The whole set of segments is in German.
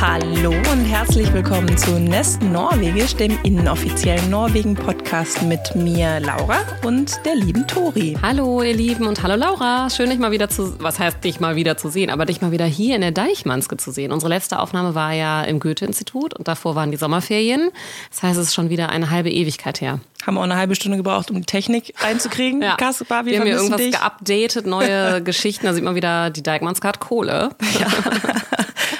Hallo und herzlich willkommen zu Nest Norwegisch, dem inoffiziellen Norwegen-Podcast mit mir, Laura, und der lieben Tori. Hallo, ihr Lieben, und hallo, Laura. Schön, dich mal wieder zu, was heißt dich mal wieder zu sehen, aber dich mal wieder hier in der Deichmanske zu sehen. Unsere letzte Aufnahme war ja im Goethe-Institut und davor waren die Sommerferien. Das heißt, es ist schon wieder eine halbe Ewigkeit her. Haben wir auch eine halbe Stunde gebraucht, um die Technik reinzukriegen. ja. Kaspar, wir, wir haben ja irgendwas dich. geupdatet, neue Geschichten. Da sieht man wieder, die Deichmanske hat Kohle. Ja.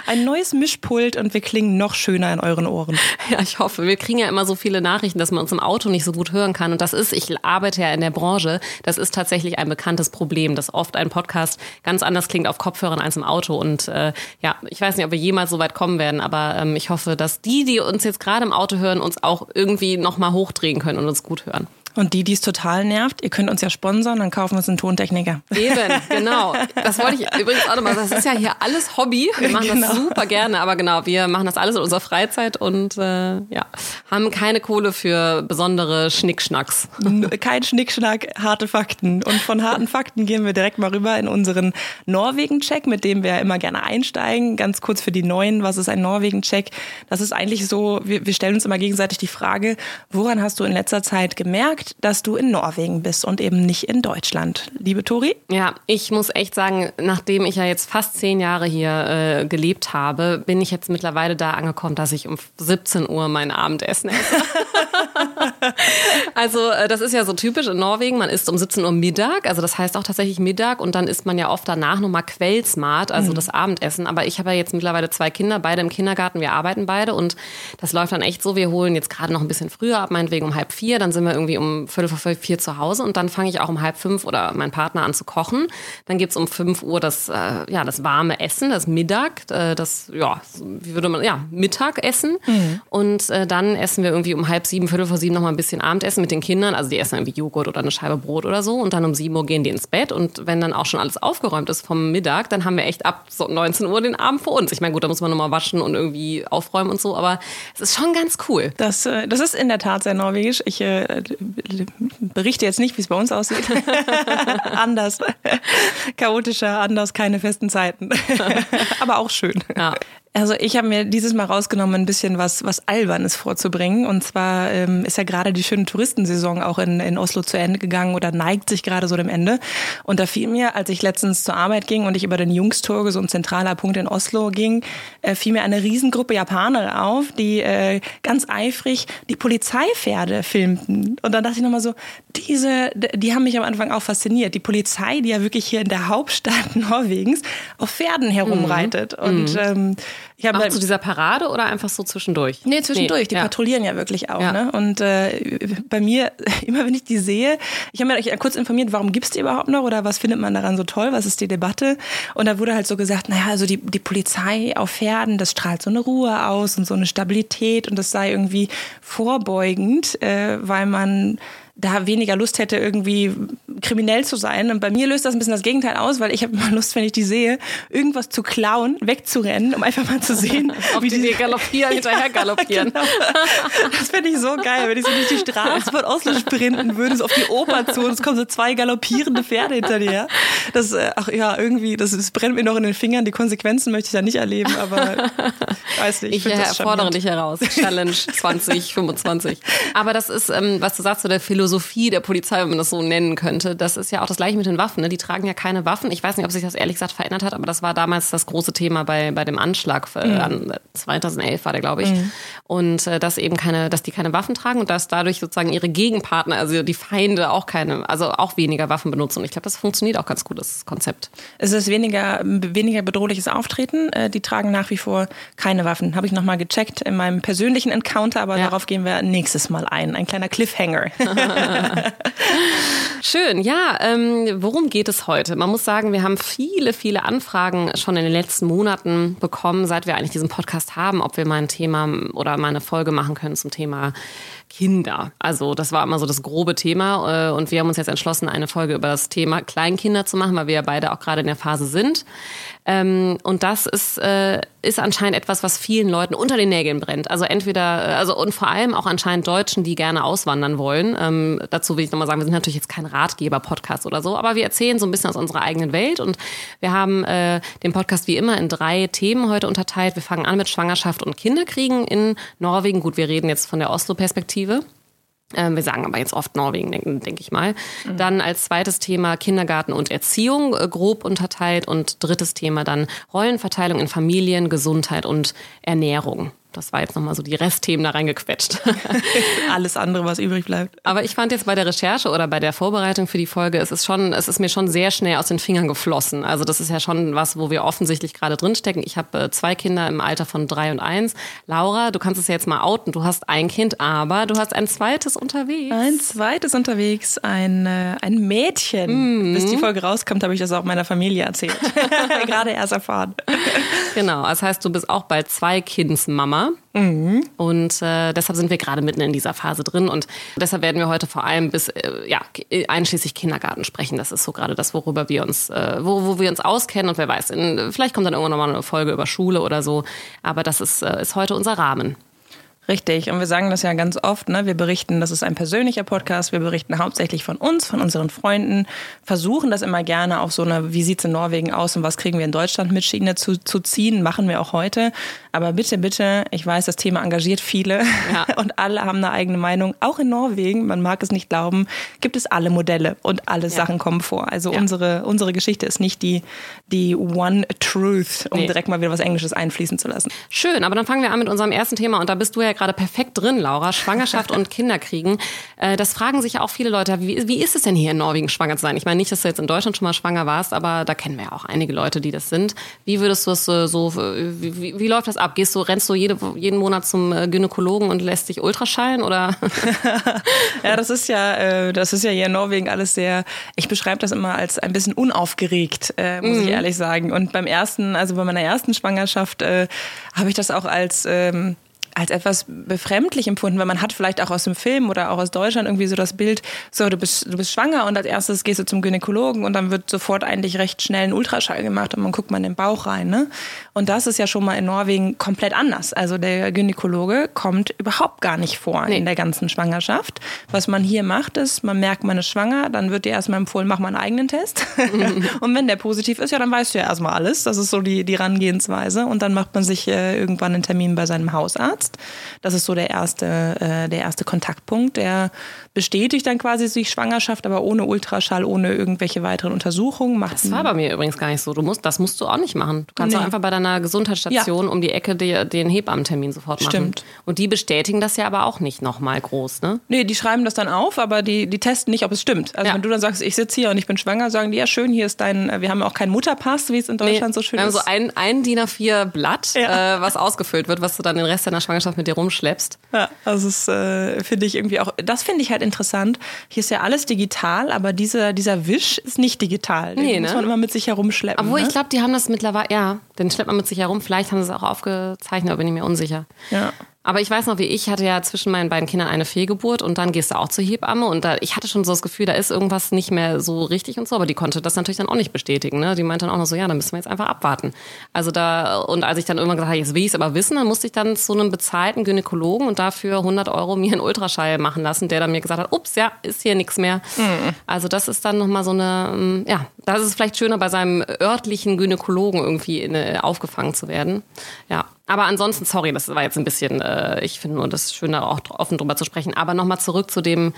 ein neues Mischpult und wir klingen noch schöner in euren Ohren. Ja, ich hoffe. Wir kriegen ja immer so viele Nachrichten, dass man uns im Auto nicht so gut hören kann. Und das ist, ich arbeite ja in der Branche, das ist tatsächlich ein bekanntes Problem, dass oft ein Podcast ganz anders klingt auf Kopfhörern als im Auto. Und äh, ja, ich weiß nicht, ob wir jemals so weit kommen werden, aber ähm, ich hoffe, dass die, die uns jetzt gerade im Auto hören, uns auch irgendwie nochmal hochdrehen können und uns gut hören. Und die, die es total nervt, ihr könnt uns ja sponsern, dann kaufen wir uns einen Tontechniker. Eben, genau. Das wollte ich übrigens auch nochmal. Das ist ja hier alles Hobby. Wir machen genau. das super gerne, aber genau, wir machen das alles in unserer Freizeit und äh, ja, haben keine Kohle für besondere Schnickschnacks. Kein Schnickschnack, harte Fakten. Und von harten Fakten gehen wir direkt mal rüber in unseren Norwegen-Check, mit dem wir immer gerne einsteigen. Ganz kurz für die Neuen, was ist ein Norwegen-Check? Das ist eigentlich so, wir, wir stellen uns immer gegenseitig die Frage, woran hast du in letzter Zeit gemerkt, dass du in Norwegen bist und eben nicht in Deutschland. Liebe Tori? Ja, ich muss echt sagen, nachdem ich ja jetzt fast zehn Jahre hier äh, gelebt habe, bin ich jetzt mittlerweile da angekommen, dass ich um 17 Uhr mein Abendessen esse. also äh, das ist ja so typisch in Norwegen. Man isst um 17 Uhr Mittag, also das heißt auch tatsächlich Mittag und dann isst man ja oft danach nochmal Quellsmart, also mhm. das Abendessen. Aber ich habe ja jetzt mittlerweile zwei Kinder, beide im Kindergarten, wir arbeiten beide und das läuft dann echt so, wir holen jetzt gerade noch ein bisschen früher ab, meinetwegen um halb vier, dann sind wir irgendwie um Viertel vor vier zu Hause und dann fange ich auch um halb fünf oder mein Partner an zu kochen. Dann gibt es um fünf Uhr das, äh, ja, das warme Essen, das Mittag, äh, das, ja, wie würde man, ja, Mittagessen. Mhm. Und äh, dann essen wir irgendwie um halb sieben, Viertel vor sieben noch mal ein bisschen Abendessen mit den Kindern. Also die essen irgendwie Joghurt oder eine Scheibe Brot oder so. Und dann um sieben Uhr gehen die ins Bett. Und wenn dann auch schon alles aufgeräumt ist vom Mittag, dann haben wir echt ab so 19 Uhr den Abend für uns. Ich meine, gut, da muss man nochmal waschen und irgendwie aufräumen und so, aber es ist schon ganz cool. Das, äh, das ist in der Tat sehr norwegisch. Ich äh, berichte jetzt nicht, wie es bei uns aussieht. anders. Chaotischer, anders, keine festen Zeiten. Aber auch schön. Ja. Also ich habe mir dieses Mal rausgenommen, ein bisschen was, was Albernes vorzubringen. Und zwar ähm, ist ja gerade die schöne Touristensaison auch in, in Oslo zu Ende gegangen oder neigt sich gerade so dem Ende. Und da fiel mir, als ich letztens zur Arbeit ging und ich über den Jungstorge, so ein zentraler Punkt in Oslo ging, äh, fiel mir eine Riesengruppe Japaner auf, die äh, ganz eifrig die Polizeipferde filmten. Und dann dachte ich nochmal so, diese, die haben mich am Anfang auch fasziniert. Die Polizei, die ja wirklich hier in der Hauptstadt Norwegens auf Pferden herumreitet. Mhm. Und mhm. ähm, ich habe halt zu dieser Parade oder einfach so zwischendurch? Nee, zwischendurch. Nee, die ja. patrouillieren ja wirklich auch. Ja. Ne? Und äh, bei mir, immer wenn ich die sehe, ich habe mich kurz informiert, warum gibt's die überhaupt noch oder was findet man daran so toll? Was ist die Debatte? Und da wurde halt so gesagt, naja, also die, die Polizei auf Pferden, das strahlt so eine Ruhe aus und so eine Stabilität und das sei irgendwie vorbeugend, äh, weil man da weniger Lust hätte, irgendwie kriminell zu sein. Und bei mir löst das ein bisschen das Gegenteil aus, weil ich habe immer Lust, wenn ich die sehe, irgendwas zu klauen, wegzurennen, um einfach mal zu sehen, wie die, die galoppieren, hinterher galoppieren. genau. Das fände ich so geil, wenn ich so durch die Straße von Oslo sprinten würde, so auf die Oper zu und es kommen so zwei galoppierende Pferde hinter dir. Das, äh, ach ja, irgendwie, das, das brennt mir noch in den Fingern. Die Konsequenzen möchte ich ja nicht erleben, aber weiß nicht. Ich, ich äh, fordere dich heraus. Challenge 2025. Aber das ist, ähm, was du sagst, so der Philosophie Philosophie der Polizei, wenn man das so nennen könnte. Das ist ja auch das gleiche mit den Waffen. Ne? Die tragen ja keine Waffen. Ich weiß nicht, ob sich das ehrlich gesagt verändert hat, aber das war damals das große Thema bei, bei dem Anschlag. Für, mhm. 2011 war der, glaube ich. Mhm. Und äh, dass eben keine, dass die keine Waffen tragen und dass dadurch sozusagen ihre Gegenpartner, also die Feinde auch keine, also auch weniger Waffen benutzen. Und ich glaube, das funktioniert auch ganz gut, das Konzept. Es ist weniger, weniger bedrohliches Auftreten. Äh, die tragen nach wie vor keine Waffen. Habe ich nochmal gecheckt in meinem persönlichen Encounter, aber ja. darauf gehen wir nächstes Mal ein. Ein kleiner Cliffhanger. Schön, ja. Ähm, worum geht es heute? Man muss sagen, wir haben viele, viele Anfragen schon in den letzten Monaten bekommen, seit wir eigentlich diesen Podcast haben, ob wir mal ein Thema oder mal eine Folge machen können zum Thema Kinder. Also das war immer so das grobe Thema äh, und wir haben uns jetzt entschlossen, eine Folge über das Thema Kleinkinder zu machen, weil wir ja beide auch gerade in der Phase sind. Ähm, und das ist äh, ist anscheinend etwas, was vielen Leuten unter den Nägeln brennt. Also entweder, also und vor allem auch anscheinend Deutschen, die gerne auswandern wollen. Ähm, dazu will ich nochmal sagen, wir sind natürlich jetzt kein Ratgeber-Podcast oder so, aber wir erzählen so ein bisschen aus unserer eigenen Welt und wir haben äh, den Podcast wie immer in drei Themen heute unterteilt. Wir fangen an mit Schwangerschaft und Kinderkriegen in Norwegen. Gut, wir reden jetzt von der Oslo-Perspektive. Ähm, wir sagen aber jetzt oft Norwegen, denke denk ich mal. Mhm. Dann als zweites Thema Kindergarten und Erziehung äh, grob unterteilt und drittes Thema dann Rollenverteilung in Familien, Gesundheit und Ernährung. Das war jetzt nochmal so die Restthemen da reingequetscht. Alles andere, was übrig bleibt. Aber ich fand jetzt bei der Recherche oder bei der Vorbereitung für die Folge, es ist schon, es ist mir schon sehr schnell aus den Fingern geflossen. Also das ist ja schon was, wo wir offensichtlich gerade drinstecken. Ich habe äh, zwei Kinder im Alter von drei und eins. Laura, du kannst es ja jetzt mal outen. Du hast ein Kind, aber du hast ein zweites unterwegs. Ein zweites unterwegs, ein, äh, ein Mädchen. Mhm. Bis die Folge rauskommt, habe ich das auch meiner Familie erzählt. gerade erst erfahren. Genau, das heißt, du bist auch bald zwei Kindsmama. Mhm. Und äh, deshalb sind wir gerade mitten in dieser Phase drin. Und deshalb werden wir heute vor allem bis, äh, ja, einschließlich Kindergarten sprechen. Das ist so gerade das, worüber wir uns, äh, wo, wo wir uns auskennen. Und wer weiß, in, vielleicht kommt dann irgendwann nochmal eine Folge über Schule oder so. Aber das ist, äh, ist heute unser Rahmen. Richtig. Und wir sagen das ja ganz oft, ne? Wir berichten, das ist ein persönlicher Podcast. Wir berichten hauptsächlich von uns, von unseren Freunden, versuchen das immer gerne auf so eine, wie sieht's in Norwegen aus und was kriegen wir in Deutschland mit Schiene zu, zu ziehen, machen wir auch heute. Aber bitte, bitte, ich weiß, das Thema engagiert viele ja. und alle haben eine eigene Meinung. Auch in Norwegen, man mag es nicht glauben, gibt es alle Modelle und alle ja. Sachen kommen vor. Also ja. unsere, unsere Geschichte ist nicht die, die One Truth, um nee. direkt mal wieder was Englisches einfließen zu lassen. Schön, aber dann fangen wir an mit unserem ersten Thema und da bist du ja gerade perfekt drin, Laura. Schwangerschaft und Kinderkriegen. Äh, das fragen sich auch viele Leute. Wie, wie ist es denn hier in Norwegen schwanger zu sein? Ich meine nicht, dass du jetzt in Deutschland schon mal schwanger warst, aber da kennen wir ja auch einige Leute, die das sind. Wie würdest du es äh, so, wie, wie, wie, läuft das ab? Gehst du, rennst du jede, jeden Monat zum äh, Gynäkologen und lässt dich Ultraschallen oder? ja, das ist ja, das ist ja hier in Norwegen alles sehr, ich beschreibe das immer als ein bisschen unaufgeregt, muss mhm. ich ehrlich sagen. Und beim ersten, also bei meiner ersten Schwangerschaft, habe ich das auch als, ähm, als etwas befremdlich empfunden, weil man hat vielleicht auch aus dem Film oder auch aus Deutschland irgendwie so das Bild, so du bist, du bist schwanger und als erstes gehst du zum Gynäkologen und dann wird sofort eigentlich recht schnell ein Ultraschall gemacht und man guckt mal in den Bauch rein. Ne? Und das ist ja schon mal in Norwegen komplett anders. Also der Gynäkologe kommt überhaupt gar nicht vor nee. in der ganzen Schwangerschaft. Was man hier macht, ist, man merkt, man ist schwanger, dann wird dir erstmal empfohlen, mach mal einen eigenen Test. und wenn der positiv ist, ja, dann weißt du ja erstmal alles. Das ist so die, die Rangehensweise. Und dann macht man sich äh, irgendwann einen Termin bei seinem Hausarzt. Arzt. Das ist so der erste, äh, der erste Kontaktpunkt. Der bestätigt dann quasi sich Schwangerschaft, aber ohne Ultraschall, ohne irgendwelche weiteren Untersuchungen. Macht das war bei mir übrigens gar nicht so. Du musst, das musst du auch nicht machen. Du kannst nee. auch einfach bei deiner Gesundheitsstation ja. um die Ecke den, den Hebammentermin sofort machen. Stimmt. Und die bestätigen das ja aber auch nicht nochmal groß, ne? Nee, die schreiben das dann auf, aber die, die testen nicht, ob es stimmt. Also ja. wenn du dann sagst, ich sitze hier und ich bin schwanger, sagen die, ja schön, hier ist dein, wir haben auch keinen Mutterpass, wie es in Deutschland nee, so schön wir ist. Wir haben so ein, ein DIN A4 Blatt, ja. äh, was ausgefüllt wird, was du dann den Rest deiner Schwangerschaft mit dir rumschleppst. Ja, also das äh, finde ich irgendwie auch, das finde ich halt interessant. Hier ist ja alles digital, aber dieser, dieser Wisch ist nicht digital. Den nee, muss ne? man immer mit sich herumschleppen. Obwohl, ne? ich glaube, die haben das mittlerweile, ja, den schleppt man mit sich herum. Vielleicht haben sie es auch aufgezeichnet, aber bin ich mir unsicher. Ja. Aber ich weiß noch, wie ich hatte ja zwischen meinen beiden Kindern eine Fehlgeburt und dann gehst du auch zur Hebamme und da, ich hatte schon so das Gefühl, da ist irgendwas nicht mehr so richtig und so, aber die konnte das natürlich dann auch nicht bestätigen. Ne? Die meinte dann auch noch so, ja, dann müssen wir jetzt einfach abwarten. Also da, und als ich dann irgendwann gesagt habe, jetzt will ich es aber wissen, dann musste ich dann zu einem bezahlten Gynäkologen und dafür 100 Euro mir einen Ultraschall machen lassen, der dann mir gesagt hat, ups, ja, ist hier nichts mehr. Mhm. Also das ist dann nochmal so eine, ähm, ja, das ist vielleicht schöner bei seinem örtlichen Gynäkologen irgendwie in, aufgefangen zu werden. Ja, aber ansonsten, sorry, das war jetzt ein bisschen, äh, ich finde nur das schön, da auch offen drüber zu sprechen. Aber nochmal zurück zu dem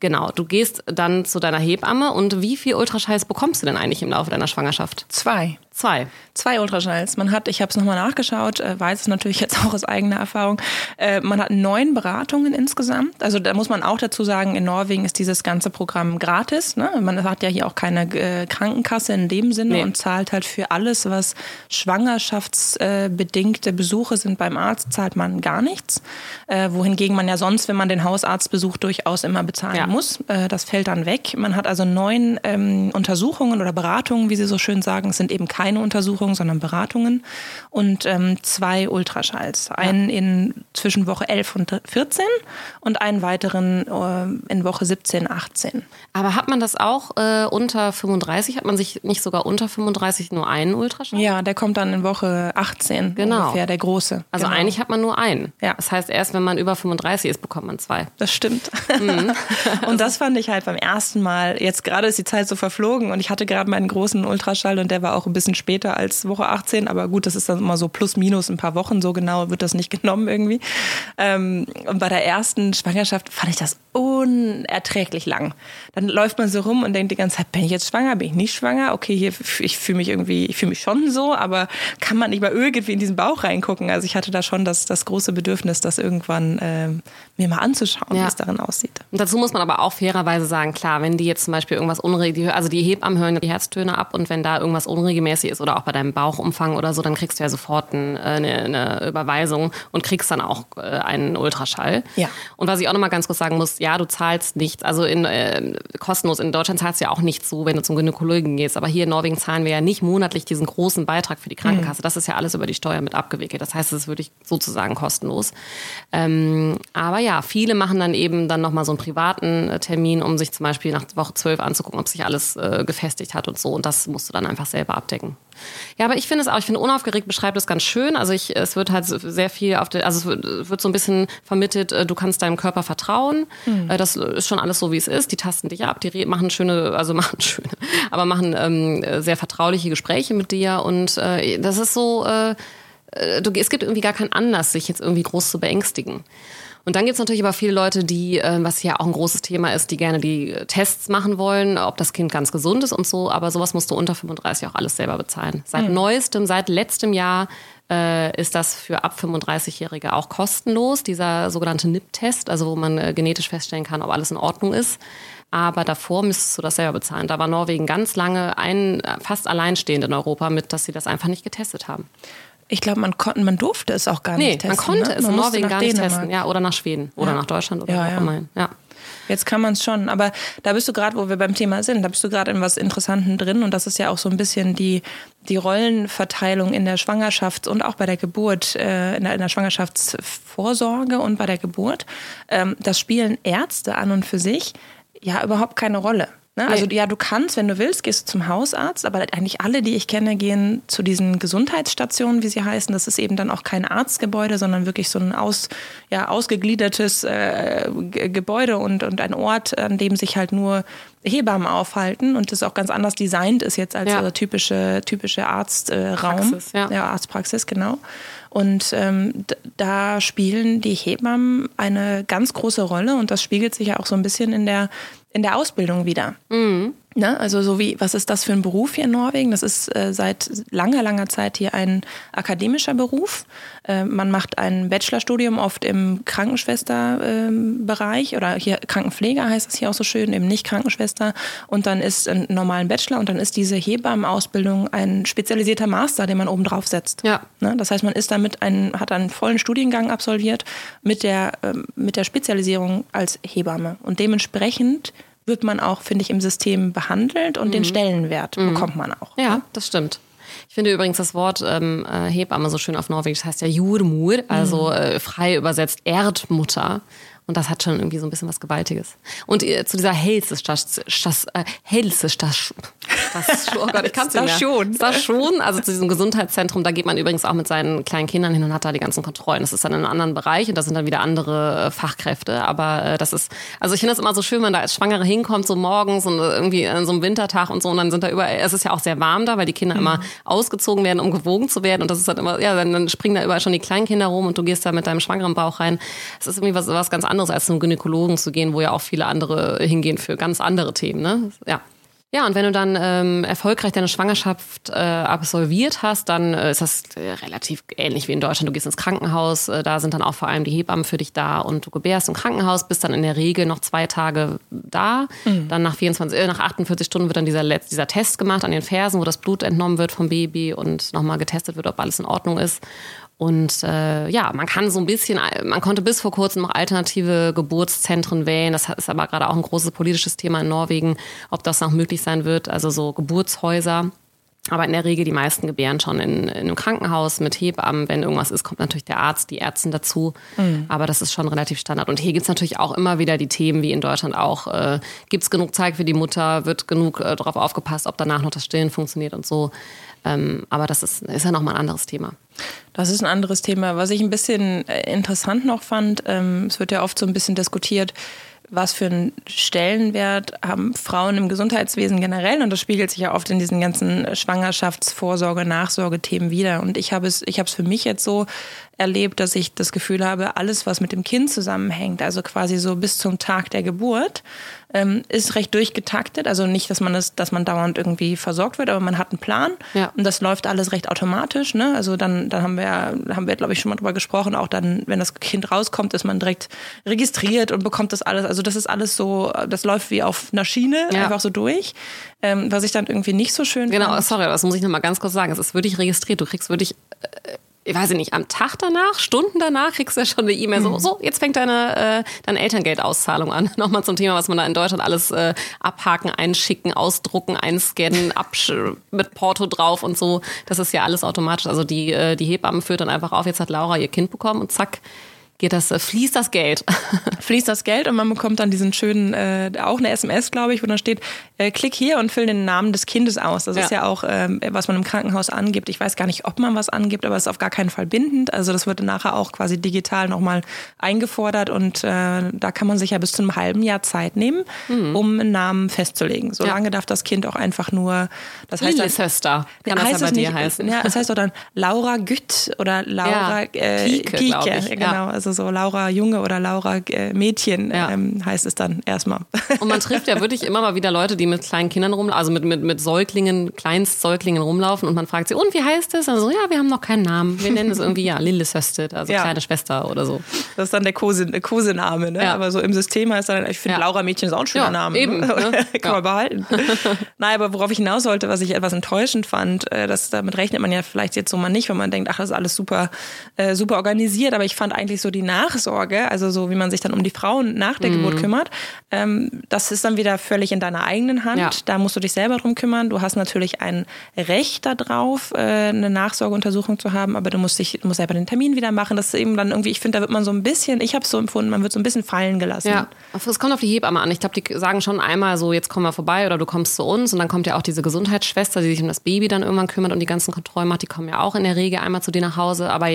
Genau, du gehst dann zu deiner Hebamme und wie viel Ultraschalls bekommst du denn eigentlich im Laufe deiner Schwangerschaft? Zwei. Zwei. Zwei Ultraschalls. Man hat, ich habe es nochmal nachgeschaut, äh, weiß es natürlich jetzt auch aus eigener Erfahrung, äh, man hat neun Beratungen insgesamt. Also da muss man auch dazu sagen, in Norwegen ist dieses ganze Programm gratis. Ne? Man hat ja hier auch keine äh, Krankenkasse in dem Sinne nee. und zahlt halt für alles, was schwangerschaftsbedingte Besuche sind beim Arzt, zahlt man gar nichts. Wohingegen man ja sonst, wenn man den Hausarzt besucht, durchaus immer bezahlen ja muss. Das fällt dann weg. Man hat also neun ähm, Untersuchungen oder Beratungen, wie Sie so schön sagen. Es sind eben keine Untersuchungen, sondern Beratungen. Und ähm, zwei Ultraschalls. Einen in zwischen Woche 11 und 14 und einen weiteren äh, in Woche 17, 18. Aber hat man das auch äh, unter 35? Hat man sich nicht sogar unter 35 nur einen Ultraschall? Ja, der kommt dann in Woche 18 genau. ungefähr, der große. Also genau. eigentlich hat man nur einen. Ja. Das heißt, erst wenn man über 35 ist, bekommt man zwei. Das stimmt. Mhm. und das fand ich halt beim ersten Mal, jetzt gerade ist die Zeit so verflogen und ich hatte gerade meinen großen Ultraschall und der war auch ein bisschen später als Woche 18, aber gut, das ist dann immer so plus minus ein paar Wochen, so genau wird das nicht genommen irgendwie. Ähm, und bei der ersten Schwangerschaft fand ich das unerträglich lang. Dann läuft man so rum und denkt die ganze Zeit, bin ich jetzt schwanger, bin ich nicht schwanger? Okay, hier, ich fühle mich irgendwie, ich fühle mich schon so, aber kann man nicht mal irgendwie in diesen Bauch reingucken? Also ich hatte da schon das, das große Bedürfnis, das irgendwann äh, mir mal anzuschauen, ja. wie es darin aussieht. Und dazu muss man aber auch fairerweise sagen, klar, wenn die jetzt zum Beispiel irgendwas unregelmäßig, also die Hebammen hören die Herztöne ab und wenn da irgendwas unregelmäßig ist oder auch bei deinem Bauchumfang oder so, dann kriegst du ja sofort ein, äh, eine, eine Überweisung und kriegst dann auch äh, einen Ultraschall. Ja. Und was ich auch nochmal ganz kurz sagen muss, ja, du zahlst nichts, also in, äh, kostenlos. In Deutschland zahlst du ja auch nichts so, wenn du zum Gynäkologen gehst. Aber hier in Norwegen zahlen wir ja nicht monatlich diesen großen Beitrag für die Krankenkasse. Mhm. Das ist ja alles über die Steuer mit abgewickelt. Das heißt, es ist wirklich sozusagen kostenlos. Ähm, aber ja, viele machen dann eben dann nochmal so einen privaten äh, Termin, um sich zum Beispiel nach Woche 12 anzugucken, ob sich alles äh, gefestigt hat und so. Und das musst du dann einfach selber abdecken. Ja, aber ich finde es auch, ich finde unaufgeregt beschreibt es ganz schön. Also ich, es wird halt sehr viel auf der, also es wird, so ein bisschen vermittelt, äh, du kannst deinem Körper vertrauen. Mhm. Das ist schon alles so, wie es ist. Die tasten dich ab, die machen schöne, also machen schöne, aber machen ähm, sehr vertrauliche Gespräche mit dir und äh, das ist so, äh, du, es gibt irgendwie gar keinen Anlass, sich jetzt irgendwie groß zu beängstigen. Und dann gibt es natürlich aber viele Leute, die, äh, was ja auch ein großes Thema ist, die gerne die Tests machen wollen, ob das Kind ganz gesund ist und so. Aber sowas musst du unter 35 auch alles selber bezahlen. Seit mhm. neuestem, seit letztem Jahr äh, ist das für ab 35-Jährige auch kostenlos, dieser sogenannte NIP-Test, also wo man äh, genetisch feststellen kann, ob alles in Ordnung ist. Aber davor müsstest du das selber bezahlen. Da war Norwegen ganz lange ein, fast alleinstehend in Europa mit, dass sie das einfach nicht getestet haben. Ich glaube, man, konnte, man durfte es auch gar nee, nicht testen. Man konnte ne? es man in Norwegen gar nicht Dänemark. testen. Ja, oder nach Schweden oder ja. nach Deutschland oder ja, wo auch immer. Ja. Jetzt kann man es schon, aber da bist du gerade, wo wir beim Thema sind, da bist du gerade in was Interessanten drin und das ist ja auch so ein bisschen die, die Rollenverteilung in der Schwangerschaft und auch bei der Geburt, äh, in, der, in der Schwangerschaftsvorsorge und bei der Geburt. Ähm, das spielen Ärzte an und für sich ja überhaupt keine Rolle. Ne? Also ja, du kannst, wenn du willst, gehst du zum Hausarzt, aber eigentlich alle, die ich kenne, gehen zu diesen Gesundheitsstationen, wie sie heißen. Das ist eben dann auch kein Arztgebäude, sondern wirklich so ein aus, ja, ausgegliedertes äh, Gebäude und, und ein Ort, an dem sich halt nur Hebammen aufhalten und das auch ganz anders designt ist jetzt als ja. der typische, typische Arztraum. Praxis, ja. ja, Arztpraxis, genau. Und ähm, da spielen die Hebammen eine ganz große Rolle und das spiegelt sich ja auch so ein bisschen in der in der Ausbildung wieder. Mhm. Ne? Also so wie, was ist das für ein Beruf hier in Norwegen? Das ist äh, seit langer, langer Zeit hier ein akademischer Beruf. Äh, man macht ein Bachelorstudium oft im Krankenschwesterbereich äh, oder hier Krankenpfleger heißt es hier auch so schön, eben nicht Krankenschwester. Und dann ist ein normalen Bachelor und dann ist diese Hebammenausbildung ein spezialisierter Master, den man oben drauf setzt. Ja. Ne? Das heißt, man ist damit ein, hat einen vollen Studiengang absolviert mit der, ähm, mit der Spezialisierung als Hebamme. Und dementsprechend wird man auch, finde ich, im System behandelt und mhm. den Stellenwert mhm. bekommt man auch. Ja, ne? das stimmt. Ich finde übrigens das Wort ähm, äh, Hebamme so schön auf Norwegisch, das heißt ja Jurmur, also mhm. äh, frei übersetzt Erdmutter. Und das hat schon irgendwie so ein bisschen was Gewaltiges. Und äh, zu dieser Helsestation, äh, Helsestation, oh Gott, ich kann es nicht mehr. Station, also zu diesem Gesundheitszentrum, da geht man übrigens auch mit seinen kleinen Kindern hin und hat da die ganzen Kontrollen. Das ist dann in einem anderen Bereich und da sind dann wieder andere äh, Fachkräfte. Aber äh, das ist, also ich finde das immer so schön, wenn da als Schwangere hinkommt, so morgens und äh, irgendwie an so einem Wintertag und so und dann sind da überall, es ist ja auch sehr warm da, weil die Kinder mhm. immer ausgezogen werden, um gewogen zu werden und das ist halt immer, ja, dann, dann springen da überall schon die kleinen Kinder rum und du gehst da mit deinem schwangeren Bauch rein. Es ist irgendwie was, was ganz anderes anderes, als zum Gynäkologen zu gehen, wo ja auch viele andere hingehen für ganz andere Themen. Ne? Ja. Ja, und wenn du dann ähm, erfolgreich deine Schwangerschaft äh, absolviert hast, dann äh, ist das äh, relativ ähnlich wie in Deutschland. Du gehst ins Krankenhaus, äh, da sind dann auch vor allem die Hebammen für dich da und du gebärst im Krankenhaus, bist dann in der Regel noch zwei Tage da. Mhm. Dann nach 24, äh, nach 48 Stunden wird dann dieser, dieser Test gemacht an den Fersen, wo das Blut entnommen wird vom Baby und nochmal getestet wird, ob alles in Ordnung ist. Und äh, ja, man kann so ein bisschen, man konnte bis vor kurzem noch alternative Geburtszentren wählen. Das ist aber gerade auch ein großes politisches Thema in Norwegen, ob das noch möglich sein wird. Also so Geburtshäuser. Aber in der Regel die meisten gebären schon in, in einem Krankenhaus mit Hebammen. Wenn irgendwas ist, kommt natürlich der Arzt, die Ärztin dazu. Mhm. Aber das ist schon relativ Standard. Und hier gibt's natürlich auch immer wieder die Themen, wie in Deutschland auch. Äh, gibt's genug Zeit für die Mutter? Wird genug äh, darauf aufgepasst, ob danach noch das Stillen funktioniert und so. Ähm, aber das ist, ist ja nochmal ein anderes Thema. Das ist ein anderes Thema. Was ich ein bisschen äh, interessant noch fand, ähm, es wird ja oft so ein bisschen diskutiert, was für einen Stellenwert haben Frauen im Gesundheitswesen generell und das spiegelt sich ja oft in diesen ganzen Schwangerschaftsvorsorge, Nachsorgethemen wieder. Und ich habe es, ich habe es für mich jetzt so erlebt, dass ich das Gefühl habe, alles, was mit dem Kind zusammenhängt, also quasi so bis zum Tag der Geburt, ähm, ist recht durchgetaktet. Also nicht, dass man das, dass man dauernd irgendwie versorgt wird, aber man hat einen Plan ja. und das läuft alles recht automatisch. Ne? Also dann, dann haben wir, haben wir, glaube ich, schon mal drüber gesprochen. Auch dann, wenn das Kind rauskommt, ist man direkt registriert und bekommt das alles. Also das ist alles so, das läuft wie auf einer Schiene ja. einfach so durch. Ähm, was ich dann irgendwie nicht so schön genau, fand. Genau, sorry, das muss ich noch mal ganz kurz sagen. Es ist wirklich registriert. Du kriegst wirklich äh, ich weiß nicht, am Tag danach, Stunden danach kriegst du ja schon eine E-Mail, so, mhm. so, jetzt fängt deine, äh, deine Elterngeldauszahlung an. Nochmal zum Thema, was man da in Deutschland alles äh, abhaken, einschicken, ausdrucken, einscannen, mit Porto drauf und so. Das ist ja alles automatisch. Also die, äh, die Hebamme führt dann einfach auf, jetzt hat Laura ihr Kind bekommen und zack, geht das, äh, fließt das Geld. fließt das Geld und man bekommt dann diesen schönen, äh, auch eine SMS, glaube ich, wo dann steht, äh, klick hier und füll den Namen des Kindes aus. Das ja. ist ja auch, ähm, was man im Krankenhaus angibt. Ich weiß gar nicht, ob man was angibt, aber es ist auf gar keinen Fall bindend. Also das wird dann nachher auch quasi digital nochmal eingefordert und äh, da kann man sich ja bis zu einem halben Jahr Zeit nehmen, mhm. um einen Namen festzulegen. Solange ja. darf das Kind auch einfach nur, das heißt Lille Söster, kann das heißt ja bei dir heißen. Ja, das heißt doch dann Laura Gütt oder Laura ja. äh, Pieke, Pieke genau. Also also so Laura Junge oder Laura äh, Mädchen ja. ähm, heißt es dann erstmal. Und man trifft ja wirklich immer mal wieder Leute, die mit kleinen Kindern rumlaufen, also mit, mit, mit Säuglingen, Kleinstsäuglingen rumlaufen und man fragt sie, und wie heißt es? Also ja, wir haben noch keinen Namen. Wir nennen es irgendwie ja Lille Söstet, also ja. kleine Schwester oder so. Das ist dann der Kosename, Kose ne? Ja. Aber so im System heißt dann, ich finde Laura Mädchen ist auch ein schöner Name. Eben. Ne? Kann man behalten. Nein, aber worauf ich hinaus wollte, was ich etwas enttäuschend fand, äh, das, damit rechnet man ja vielleicht jetzt so mal nicht, wenn man denkt, ach, das ist alles super, äh, super organisiert, aber ich fand eigentlich so die Nachsorge, also so wie man sich dann um die Frauen nach der mhm. Geburt kümmert, ähm, das ist dann wieder völlig in deiner eigenen Hand. Ja. Da musst du dich selber drum kümmern. Du hast natürlich ein Recht darauf, äh, eine Nachsorgeuntersuchung zu haben, aber du musst dich musst selber den Termin wieder machen. Das ist eben dann irgendwie, ich finde, da wird man so ein bisschen, ich habe es so empfunden, man wird so ein bisschen fallen gelassen. Ja, es kommt auf die Hebamme an. Ich glaube, die sagen schon einmal so, jetzt kommen wir vorbei oder du kommst zu uns und dann kommt ja auch diese Gesundheitsschwester, die sich um das Baby dann irgendwann kümmert und die ganzen Kontrollen macht. Die kommen ja auch in der Regel einmal zu dir nach Hause, aber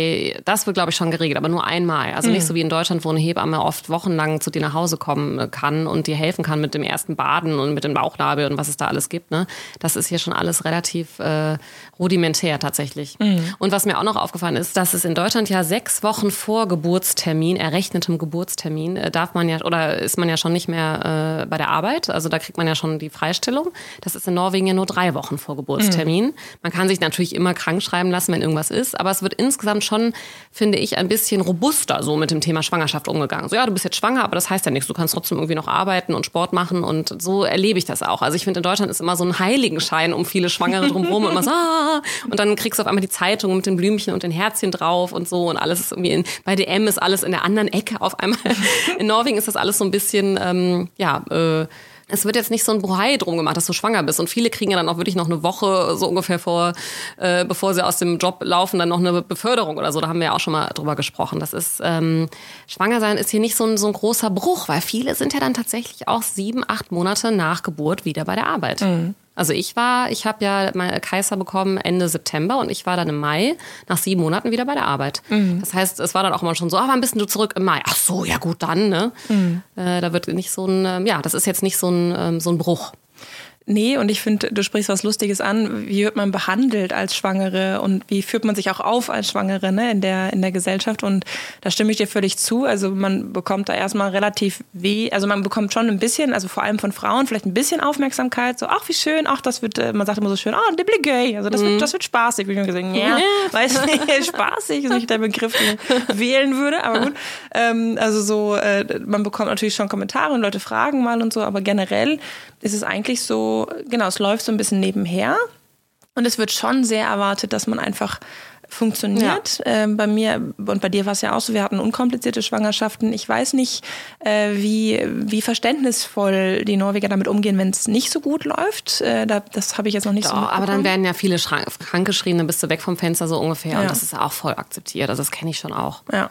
das wird, glaube ich, schon geregelt, aber nur einmal. Also mhm. nicht so wie in Deutschland, wo eine Hebamme oft wochenlang zu dir nach Hause kommen kann und dir helfen kann mit dem ersten Baden und mit dem Bauchnabel und was es da alles gibt. Ne? Das ist hier schon alles relativ äh, rudimentär tatsächlich. Mhm. Und was mir auch noch aufgefallen ist, dass es in Deutschland ja sechs Wochen vor Geburtstermin, errechnetem Geburtstermin, äh, darf man ja oder ist man ja schon nicht mehr äh, bei der Arbeit. Also da kriegt man ja schon die Freistellung. Das ist in Norwegen ja nur drei Wochen vor Geburtstermin. Mhm. Man kann sich natürlich immer krank schreiben lassen, wenn irgendwas ist, aber es wird insgesamt schon, finde ich, ein bisschen robuster so mit dem Thema Schwangerschaft umgegangen. So ja, du bist jetzt schwanger, aber das heißt ja nichts. Du kannst trotzdem irgendwie noch arbeiten und Sport machen und so erlebe ich das auch. Also ich finde in Deutschland ist immer so ein Heiligenschein um viele Schwangere drumherum und immer so, ah, und dann kriegst du auf einmal die Zeitung mit den Blümchen und den Herzchen drauf und so und alles ist irgendwie in, bei DM ist alles in der anderen Ecke auf einmal. In Norwegen ist das alles so ein bisschen, ähm, ja, äh, es wird jetzt nicht so ein Bohai drum gemacht, dass du schwanger bist. Und viele kriegen ja dann auch wirklich noch eine Woche so ungefähr vor, äh, bevor sie aus dem Job laufen, dann noch eine Beförderung oder so. Da haben wir ja auch schon mal drüber gesprochen. Das ist, ähm, schwanger sein ist hier nicht so ein, so ein großer Bruch, weil viele sind ja dann tatsächlich auch sieben, acht Monate nach Geburt wieder bei der Arbeit. Mhm. Also ich war, ich habe ja meine Kaiser bekommen Ende September und ich war dann im Mai nach sieben Monaten wieder bei der Arbeit. Mhm. Das heißt, es war dann auch immer schon so, aber ah, ein bisschen du zurück im Mai. Ach so, ja gut, dann, ne? Mhm. Äh, da wird nicht so ein, ähm, ja, das ist jetzt nicht so ein, ähm, so ein Bruch. Nee, und ich finde, du sprichst was Lustiges an. Wie wird man behandelt als Schwangere und wie führt man sich auch auf als Schwangere ne, in, der, in der Gesellschaft? Und da stimme ich dir völlig zu. Also man bekommt da erstmal relativ weh, also man bekommt schon ein bisschen, also vor allem von Frauen, vielleicht ein bisschen Aufmerksamkeit. So, ach, wie schön, ach, das wird, äh, man sagt immer so schön, ah, oh, gay. Also das, mhm. wird, das wird spaßig. Wie ich mir gesagt, ja, weiß nicht, spaßig ist nicht der Begriff, den wählen würde, aber gut. Ähm, also so, äh, man bekommt natürlich schon Kommentare und Leute fragen mal und so, aber generell ist es eigentlich so, genau, es läuft so ein bisschen nebenher. Und es wird schon sehr erwartet, dass man einfach funktioniert. Ja. Ähm, bei mir und bei dir war es ja auch so, wir hatten unkomplizierte Schwangerschaften. Ich weiß nicht, äh, wie, wie verständnisvoll die Norweger damit umgehen, wenn es nicht so gut läuft. Äh, da, das habe ich jetzt noch nicht Doch, so Aber dann werden ja viele krank geschrien, dann bist du weg vom Fenster so ungefähr. Ja. Und das ist auch voll akzeptiert. Also das kenne ich schon auch. Ja.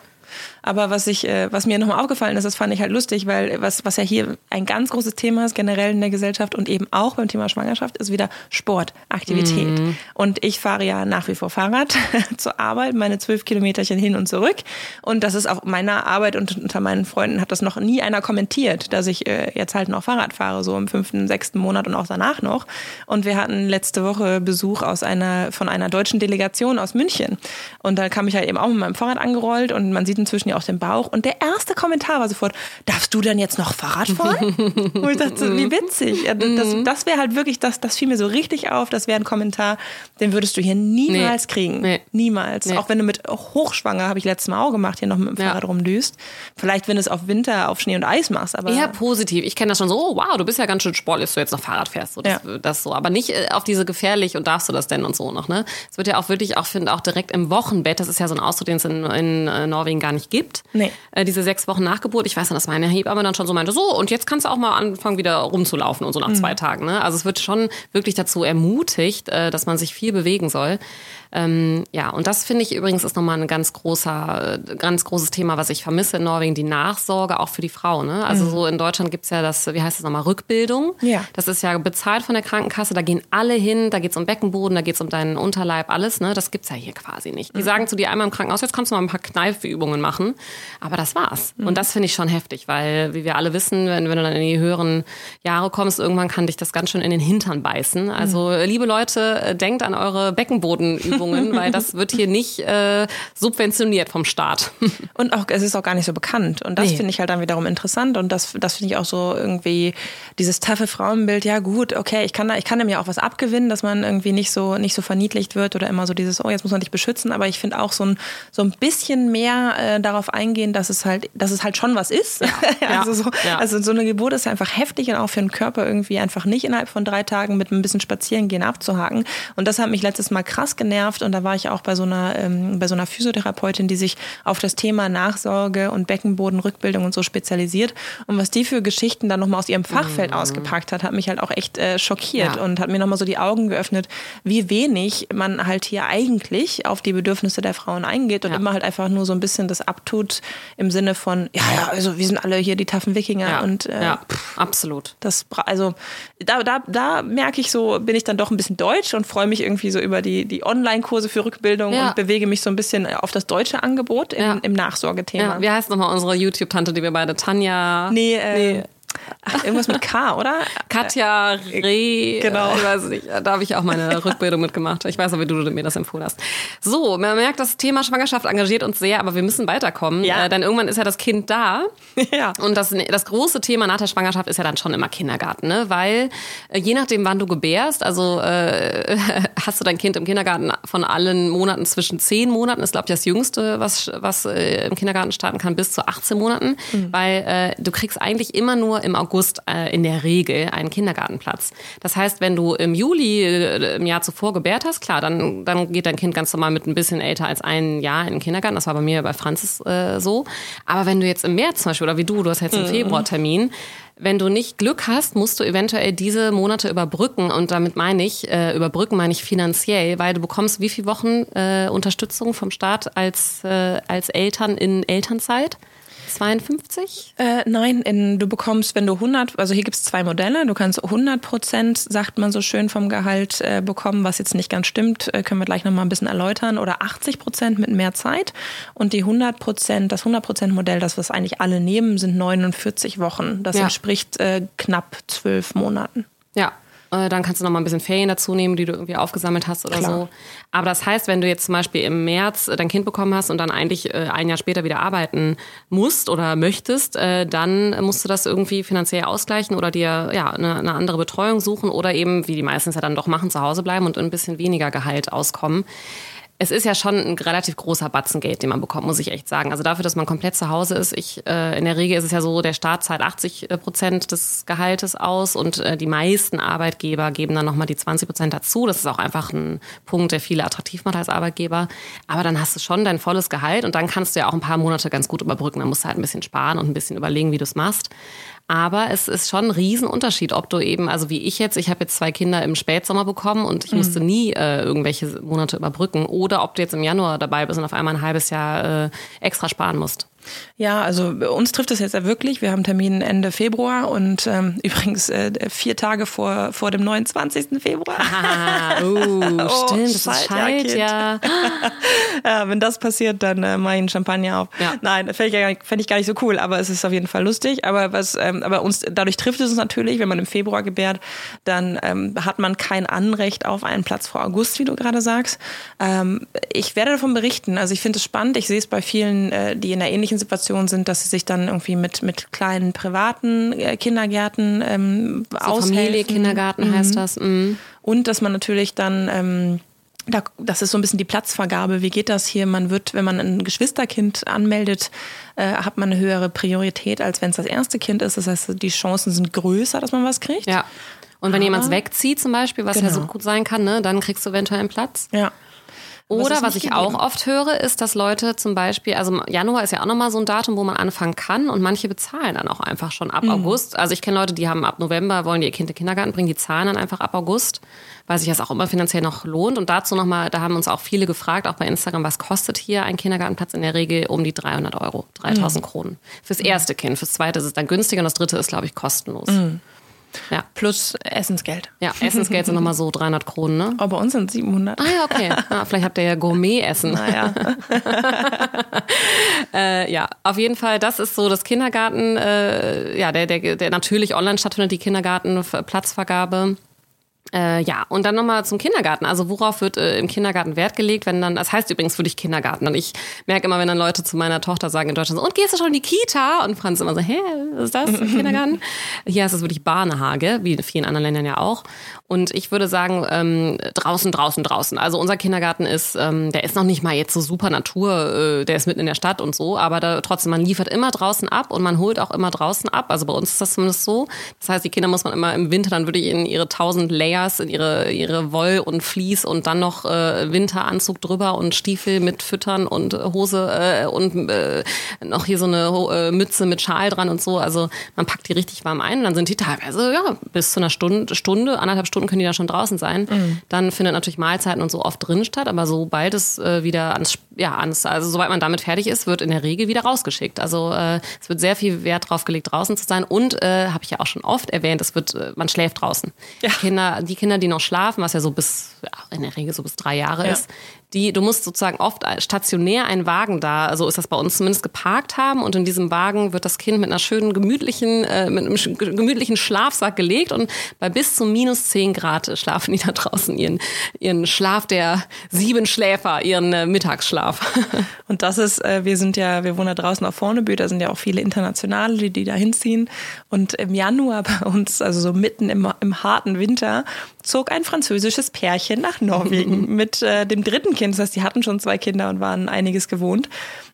Aber was ich, äh, was mir nochmal aufgefallen ist, das fand ich halt lustig, weil was, was ja hier ein ganz großes Thema ist, generell in der Gesellschaft und eben auch beim Thema Schwangerschaft, ist wieder Sport, Aktivität. Mhm. Und ich fahre ja nach wie vor Fahrrad zur Arbeit, meine zwölf Kilometerchen hin und zurück. Und das ist auf meiner Arbeit und unter meinen Freunden hat das noch nie einer kommentiert, dass ich äh, jetzt halt noch Fahrrad fahre, so im fünften, sechsten Monat und auch danach noch. Und wir hatten letzte Woche Besuch aus einer, von einer deutschen Delegation aus München. Und da kam ich halt eben auch mit meinem Fahrrad angerollt und man sieht inzwischen ja auf den Bauch. Und der erste Kommentar war sofort, darfst du denn jetzt noch Fahrrad fahren? und ich dachte, wie witzig. Das, mhm. das wäre halt wirklich, das, das fiel mir so richtig auf. Das wäre ein Kommentar, den würdest du hier niemals nee. kriegen. Nee. Niemals. Nee. Auch wenn du mit hochschwanger, habe ich letztes Mal auch gemacht, hier noch mit dem Fahrrad ja. rumdüst. Vielleicht, wenn du es auf Winter, auf Schnee und Eis machst. Aber Eher positiv. Ich kenne das schon so, oh, wow, du bist ja ganz schön sportlich, dass du jetzt noch Fahrrad fährst. So, das, ja. das so. Aber nicht äh, auf diese gefährlich und darfst du das denn und so noch. Ne? Es wird ja auch wirklich, auch finde auch direkt im Wochenbett, das ist ja so ein Ausdruck, den es in, in äh, Norwegen gar nicht gibt. Nee. Äh, diese sechs Wochen Nachgeburt. Ich weiß noch, dass meine Hebamme dann schon so meinte, so, und jetzt kannst du auch mal anfangen, wieder rumzulaufen und so nach mhm. zwei Tagen. Ne? Also es wird schon wirklich dazu ermutigt, äh, dass man sich viel bewegen soll. Ähm, ja, und das finde ich übrigens ist nochmal ein ganz großer, ganz großes Thema, was ich vermisse in Norwegen, die Nachsorge auch für die Frau. Ne? Also mhm. so in Deutschland gibt's ja das, wie heißt das nochmal, Rückbildung. Ja. Das ist ja bezahlt von der Krankenkasse, da gehen alle hin, da geht's um Beckenboden, da geht's um deinen Unterleib, alles, ne? Das gibt's ja hier quasi nicht. Die mhm. sagen zu dir einmal im Krankenhaus, jetzt kannst du mal ein paar Kneifübungen machen. Aber das war's. Mhm. Und das finde ich schon heftig, weil, wie wir alle wissen, wenn, wenn du dann in die höheren Jahre kommst, irgendwann kann dich das ganz schön in den Hintern beißen. Also, mhm. liebe Leute, denkt an eure Beckenbodenübungen Übungen, weil das wird hier nicht äh, subventioniert vom Staat. Und auch, es ist auch gar nicht so bekannt. Und das nee. finde ich halt dann wiederum interessant. Und das, das finde ich auch so irgendwie dieses taffe Frauenbild. Ja, gut, okay, ich kann da, ich kann dem ja auch was abgewinnen, dass man irgendwie nicht so, nicht so verniedlicht wird oder immer so dieses, oh, jetzt muss man dich beschützen. Aber ich finde auch so ein, so ein bisschen mehr äh, darauf eingehen, dass es halt, dass es halt schon was ist. Ja. also, so, ja. also so eine Geburt ist einfach heftig und auch für den Körper irgendwie einfach nicht innerhalb von drei Tagen mit ein bisschen Spazierengehen abzuhaken. Und das hat mich letztes Mal krass genervt genervt und da war ich auch bei so einer, ähm, bei so einer Physiotherapeutin, die sich auf das Thema Nachsorge und Beckenbodenrückbildung und so spezialisiert. Und was die für Geschichten dann nochmal aus ihrem Fachfeld mhm. ausgepackt hat, hat mich halt auch echt äh, schockiert ja. und hat mir nochmal so die Augen geöffnet, wie wenig man halt hier eigentlich auf die Bedürfnisse der Frauen eingeht und ja. immer halt einfach nur so ein bisschen das abtut im Sinne von, ja, ja, also wir sind alle hier die taffen Wikinger ja. und äh, ja, absolut. Das, also da, da, da merke ich so, bin ich dann doch ein bisschen deutsch und freue mich irgendwie so über die, die Online- Kurse für Rückbildung ja. und bewege mich so ein bisschen auf das deutsche Angebot im, ja. im Nachsorgethema. Ja. Wie heißt nochmal unsere YouTube-Tante, die wir beide, Tanja? Nee, äh, nee. Ach, irgendwas mit K, oder? Katja Reh. Genau. Ich weiß nicht. Da habe ich auch meine Rückbildung mitgemacht. Ich weiß aber, wie du mir das empfohlen hast. So, man merkt, das Thema Schwangerschaft engagiert uns sehr, aber wir müssen weiterkommen. Ja. Äh, denn irgendwann ist ja das Kind da. Ja. Und das, das große Thema nach der Schwangerschaft ist ja dann schon immer Kindergarten, ne? Weil äh, je nachdem, wann du gebärst, also äh, hast du dein Kind im Kindergarten von allen Monaten zwischen zehn Monaten, ist glaube ich das Jüngste, was, was äh, im Kindergarten starten kann, bis zu 18 Monaten. Mhm. Weil äh, du kriegst eigentlich immer nur im August äh, in der Regel einen Kindergartenplatz. Das heißt, wenn du im Juli äh, im Jahr zuvor gebärt hast, klar, dann, dann geht dein Kind ganz normal mit ein bisschen älter als ein Jahr in den Kindergarten. Das war bei mir bei Franzis äh, so. Aber wenn du jetzt im März zum Beispiel, oder wie du, du hast jetzt einen mhm. Februartermin, wenn du nicht Glück hast, musst du eventuell diese Monate überbrücken. Und damit meine ich, äh, überbrücken meine ich finanziell, weil du bekommst wie viele Wochen äh, Unterstützung vom Staat als, äh, als Eltern in Elternzeit? 52? Äh, nein, in, du bekommst, wenn du 100, also hier gibt es zwei Modelle, du kannst 100 Prozent, sagt man so schön, vom Gehalt äh, bekommen, was jetzt nicht ganz stimmt, äh, können wir gleich nochmal ein bisschen erläutern, oder 80 Prozent mit mehr Zeit. Und die 100 Prozent, das 100 Prozent Modell, das was eigentlich alle nehmen, sind 49 Wochen. Das ja. entspricht äh, knapp zwölf Monaten. Ja, äh, dann kannst du noch mal ein bisschen Ferien dazu nehmen, die du irgendwie aufgesammelt hast oder Klar. so. Aber das heißt, wenn du jetzt zum Beispiel im März äh, dein Kind bekommen hast und dann eigentlich äh, ein Jahr später wieder arbeiten musst oder möchtest, dann musst du das irgendwie finanziell ausgleichen oder dir ja eine, eine andere Betreuung suchen oder eben, wie die meisten es ja dann doch machen, zu Hause bleiben und ein bisschen weniger Gehalt auskommen. Es ist ja schon ein relativ großer Batzen Geld, den man bekommt, muss ich echt sagen. Also dafür, dass man komplett zu Hause ist, ich, äh, in der Regel ist es ja so, der Staat zahlt 80 äh, Prozent des Gehaltes aus und äh, die meisten Arbeitgeber geben dann nochmal die 20 Prozent dazu. Das ist auch einfach ein Punkt, der viele attraktiv macht als Arbeitgeber. Aber dann hast du schon dein volles Gehalt und dann kannst du ja auch ein paar Monate ganz gut überbrücken. Dann musst du halt ein bisschen sparen und ein bisschen überlegen, wie du es machst. Aber es ist schon ein Riesenunterschied, ob du eben, also wie ich jetzt, ich habe jetzt zwei Kinder im Spätsommer bekommen und ich mhm. musste nie äh, irgendwelche Monate überbrücken. Oder ob du jetzt im Januar dabei bist und auf einmal ein halbes Jahr äh, extra sparen musst. Ja, also uns trifft es jetzt ja wirklich. Wir haben Termin Ende Februar und ähm, übrigens äh, vier Tage vor, vor dem 29. Februar. Ah, uh, oh, stimmt, das ist Scheit, ja. ja. Wenn das passiert, dann äh, mache ich einen Champagner auf. Ja. Nein, fände ich, fänd ich gar nicht so cool, aber es ist auf jeden Fall lustig. Aber was, ähm, aber uns dadurch trifft es uns natürlich, wenn man im Februar gebärt, dann ähm, hat man kein Anrecht auf einen Platz vor August, wie du gerade sagst. Ähm, ich werde davon berichten. Also ich finde es spannend. Ich sehe es bei vielen, äh, die in einer ähnlichen ähnlichen Situationen sind, dass sie sich dann irgendwie mit, mit kleinen privaten äh, Kindergärten ähm, so aushelfen. Familie, Kindergarten mhm. heißt das. Mhm. Und dass man natürlich dann ähm, da, das ist so ein bisschen die Platzvergabe. Wie geht das hier? Man wird, wenn man ein Geschwisterkind anmeldet, äh, hat man eine höhere Priorität, als wenn es das erste Kind ist. Das heißt, die Chancen sind größer, dass man was kriegt. Ja. Und wenn jemand wegzieht zum Beispiel, was genau. ja so gut sein kann, ne, dann kriegst du eventuell einen Platz. Ja. Oder was ich auch oft höre, ist, dass Leute zum Beispiel, also Januar ist ja auch nochmal so ein Datum, wo man anfangen kann und manche bezahlen dann auch einfach schon ab mhm. August. Also ich kenne Leute, die haben ab November, wollen ihr Kind in den Kindergarten bringen, die zahlen dann einfach ab August, weil sich das auch immer finanziell noch lohnt. Und dazu nochmal, da haben uns auch viele gefragt, auch bei Instagram, was kostet hier ein Kindergartenplatz in der Regel um die 300 Euro, 3000 mhm. Kronen. Fürs erste Kind, fürs zweite ist es dann günstiger und das dritte ist, glaube ich, kostenlos. Mhm. Ja. Plus Essensgeld. Ja, Essensgeld sind nochmal so 300 Kronen, ne? Aber bei uns sind 700. Ah ja, okay. Ah, vielleicht habt ihr ja Gourmet-Essen. Naja. äh, ja, auf jeden Fall, das ist so das Kindergarten, äh, ja, der, der, der natürlich online stattfindet, die Kindergartenplatzvergabe. Äh, ja, und dann nochmal zum Kindergarten. Also worauf wird äh, im Kindergarten Wert gelegt, wenn dann, das heißt übrigens für dich Kindergarten. Und ich merke immer, wenn dann Leute zu meiner Tochter sagen in Deutschland so, und gehst du schon in die Kita? Und Franz immer so, hä, was ist das, Kindergarten? Hier ist es wirklich Barnehage, wie in vielen anderen Ländern ja auch. Und ich würde sagen, ähm, draußen, draußen, draußen. Also unser Kindergarten ist, ähm, der ist noch nicht mal jetzt so super Natur, äh, der ist mitten in der Stadt und so, aber da, trotzdem, man liefert immer draußen ab und man holt auch immer draußen ab. Also bei uns ist das zumindest so. Das heißt, die Kinder muss man immer im Winter dann wirklich in ihre tausend Layers, in ihre, ihre Woll und Vlies und dann noch äh, Winteranzug drüber und Stiefel mit Füttern und Hose äh, und äh, noch hier so eine äh, Mütze mit Schal dran und so. Also man packt die richtig warm ein und dann sind die teilweise ja bis zu einer Stunde, Stunde anderthalb Stunden Stunden können die da schon draußen sein. Mhm. Dann findet natürlich Mahlzeiten und so oft drin statt, aber sobald es äh, wieder ans, ja, ans, also sobald man damit fertig ist, wird in der Regel wieder rausgeschickt. Also äh, es wird sehr viel Wert drauf gelegt, draußen zu sein und äh, habe ich ja auch schon oft erwähnt, es wird, äh, man schläft draußen. Ja. Kinder, die Kinder, die noch schlafen, was ja so bis, ja, in der Regel so bis drei Jahre ja. ist, die, du musst sozusagen oft stationär einen Wagen da, so also ist das bei uns zumindest geparkt haben und in diesem Wagen wird das Kind mit einer schönen gemütlichen, äh, mit einem gemütlichen Schlafsack gelegt und bei bis zu minus zehn Grad schlafen die da draußen ihren, ihren Schlaf der sieben Schläfer, ihren äh, Mittagsschlaf. Und das ist, äh, wir sind ja, wir wohnen da draußen auf Vornebü, da sind ja auch viele Internationale, die, die da hinziehen und im Januar bei uns, also so mitten im, im harten Winter, zog ein französisches Pärchen nach Norwegen mit äh, dem dritten Kind. Das heißt, die hatten schon zwei Kinder und waren einiges gewohnt.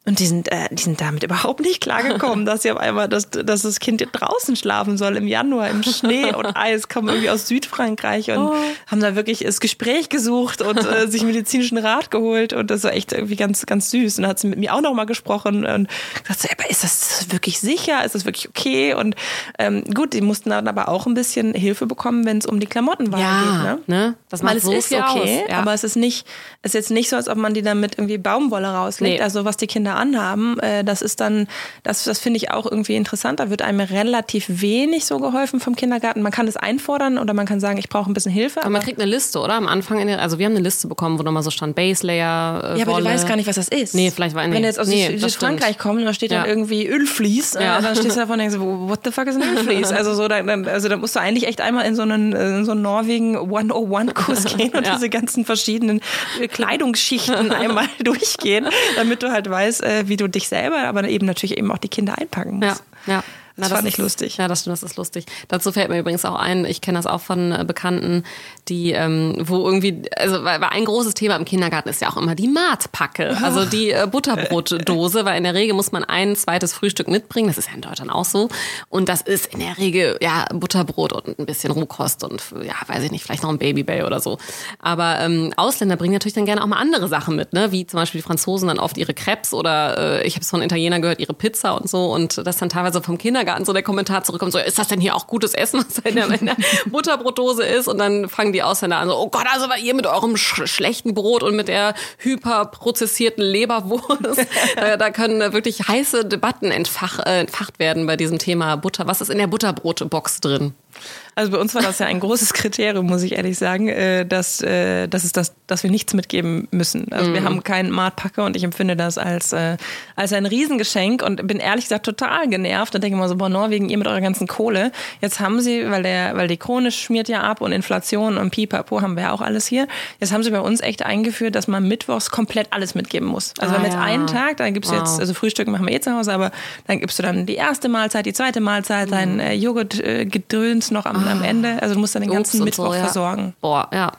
Und die sind, äh, die sind damit überhaupt nicht klargekommen, dass sie auf einmal, dass, dass das Kind draußen schlafen soll im Januar im Schnee und Eis, kommen irgendwie aus Südfrankreich und oh. haben da wirklich das Gespräch gesucht und äh, sich medizinischen Rat geholt und das war echt irgendwie ganz, ganz süß. Und dann hat sie mit mir auch nochmal gesprochen und gesagt, so, aber ist das wirklich sicher? Ist das wirklich okay? Und ähm, gut, die mussten dann aber auch ein bisschen Hilfe bekommen, wenn es um die Klamottenwahl ja, geht. Ne? ne? Das macht Weil es so ist okay, ja. aber es ist nicht, es ist jetzt nicht so, als ob man die damit irgendwie Baumwolle rauslegt. Nee. Also was die Kinder anhaben, äh, das ist dann, das, das finde ich auch irgendwie interessant. Da wird einem relativ wenig so geholfen vom Kindergarten. Man kann es einfordern oder man kann sagen, ich brauche ein bisschen Hilfe. Aber man kriegt eine Liste, oder? Am Anfang, der, also wir haben eine Liste bekommen, wo nochmal so stand Base Layer. Äh, ja, aber Wolle. du weißt gar nicht, was das ist. Nee, vielleicht war nee. Wenn du jetzt aus nee, Südfrankreich kommst, da steht ja. dann irgendwie Ölflies, äh, ja. dann stehst du davon und denkst, what the fuck ist ein Ölflies? also so, dann, also da musst du eigentlich echt einmal in so einen, in so einen Norwegen 101-Kurs gehen und ja. diese ganzen verschiedenen Kleidungsschichten einmal durchgehen, damit du halt weißt, äh, wie du dich selber, aber eben natürlich eben auch die Kinder einpacken musst. Ja, ja. Das Na, fand ich ist- lustig. Ja, das stimmt, das ist lustig. Dazu fällt mir übrigens auch ein, ich kenne das auch von äh, Bekannten, die, ähm, wo irgendwie, also weil, weil ein großes Thema im Kindergarten ist ja auch immer die Matpacke, also die äh, Butterbrotdose, weil in der Regel muss man ein zweites Frühstück mitbringen, das ist ja in Deutschland auch so. Und das ist in der Regel ja Butterbrot und ein bisschen Rohkost und ja, weiß ich nicht, vielleicht noch ein Babybell oder so. Aber ähm, Ausländer bringen natürlich dann gerne auch mal andere Sachen mit, ne? wie zum Beispiel die Franzosen dann oft ihre Crepes oder äh, ich habe es von Italienern gehört, ihre Pizza und so und das dann teilweise vom Kindergarten so der Kommentar zurückkommt, so ist das denn hier auch gutes Essen, was in der, in der Butterbrotdose ist und dann fangen die Ausländer an so, oh Gott, also weil ihr mit eurem sch schlechten Brot und mit der hyperprozessierten Leberwurst, da, da können äh, wirklich heiße Debatten entfach, äh, entfacht werden bei diesem Thema Butter. Was ist in der Butterbrotbox drin? Also bei uns war das ja ein großes Kriterium, muss ich ehrlich sagen, äh, dass, äh, dass, es das, dass wir nichts mitgeben müssen. Also wir haben keinen Martpacker und ich empfinde das als, äh, als ein Riesengeschenk und bin ehrlich gesagt total genervt und denke immer so, boah, Norwegen, ihr mit eurer ganzen Kohle. Jetzt haben sie, weil der, weil die Krone schmiert ja ab und Inflation und Pipapo haben wir ja auch alles hier. Jetzt haben sie bei uns echt eingeführt, dass man mittwochs komplett alles mitgeben muss. Also Ah, wir haben jetzt ja. einen Tag, dann gibt's Wow. jetzt, also Frühstück machen wir eh zu Hause, aber dann gibst du dann die erste Mahlzeit, die zweite Mahlzeit, dein äh, Noch am, am Ende. Also du musst dann den ganzen Mittwoch so, ja. versorgen. Boah, ja.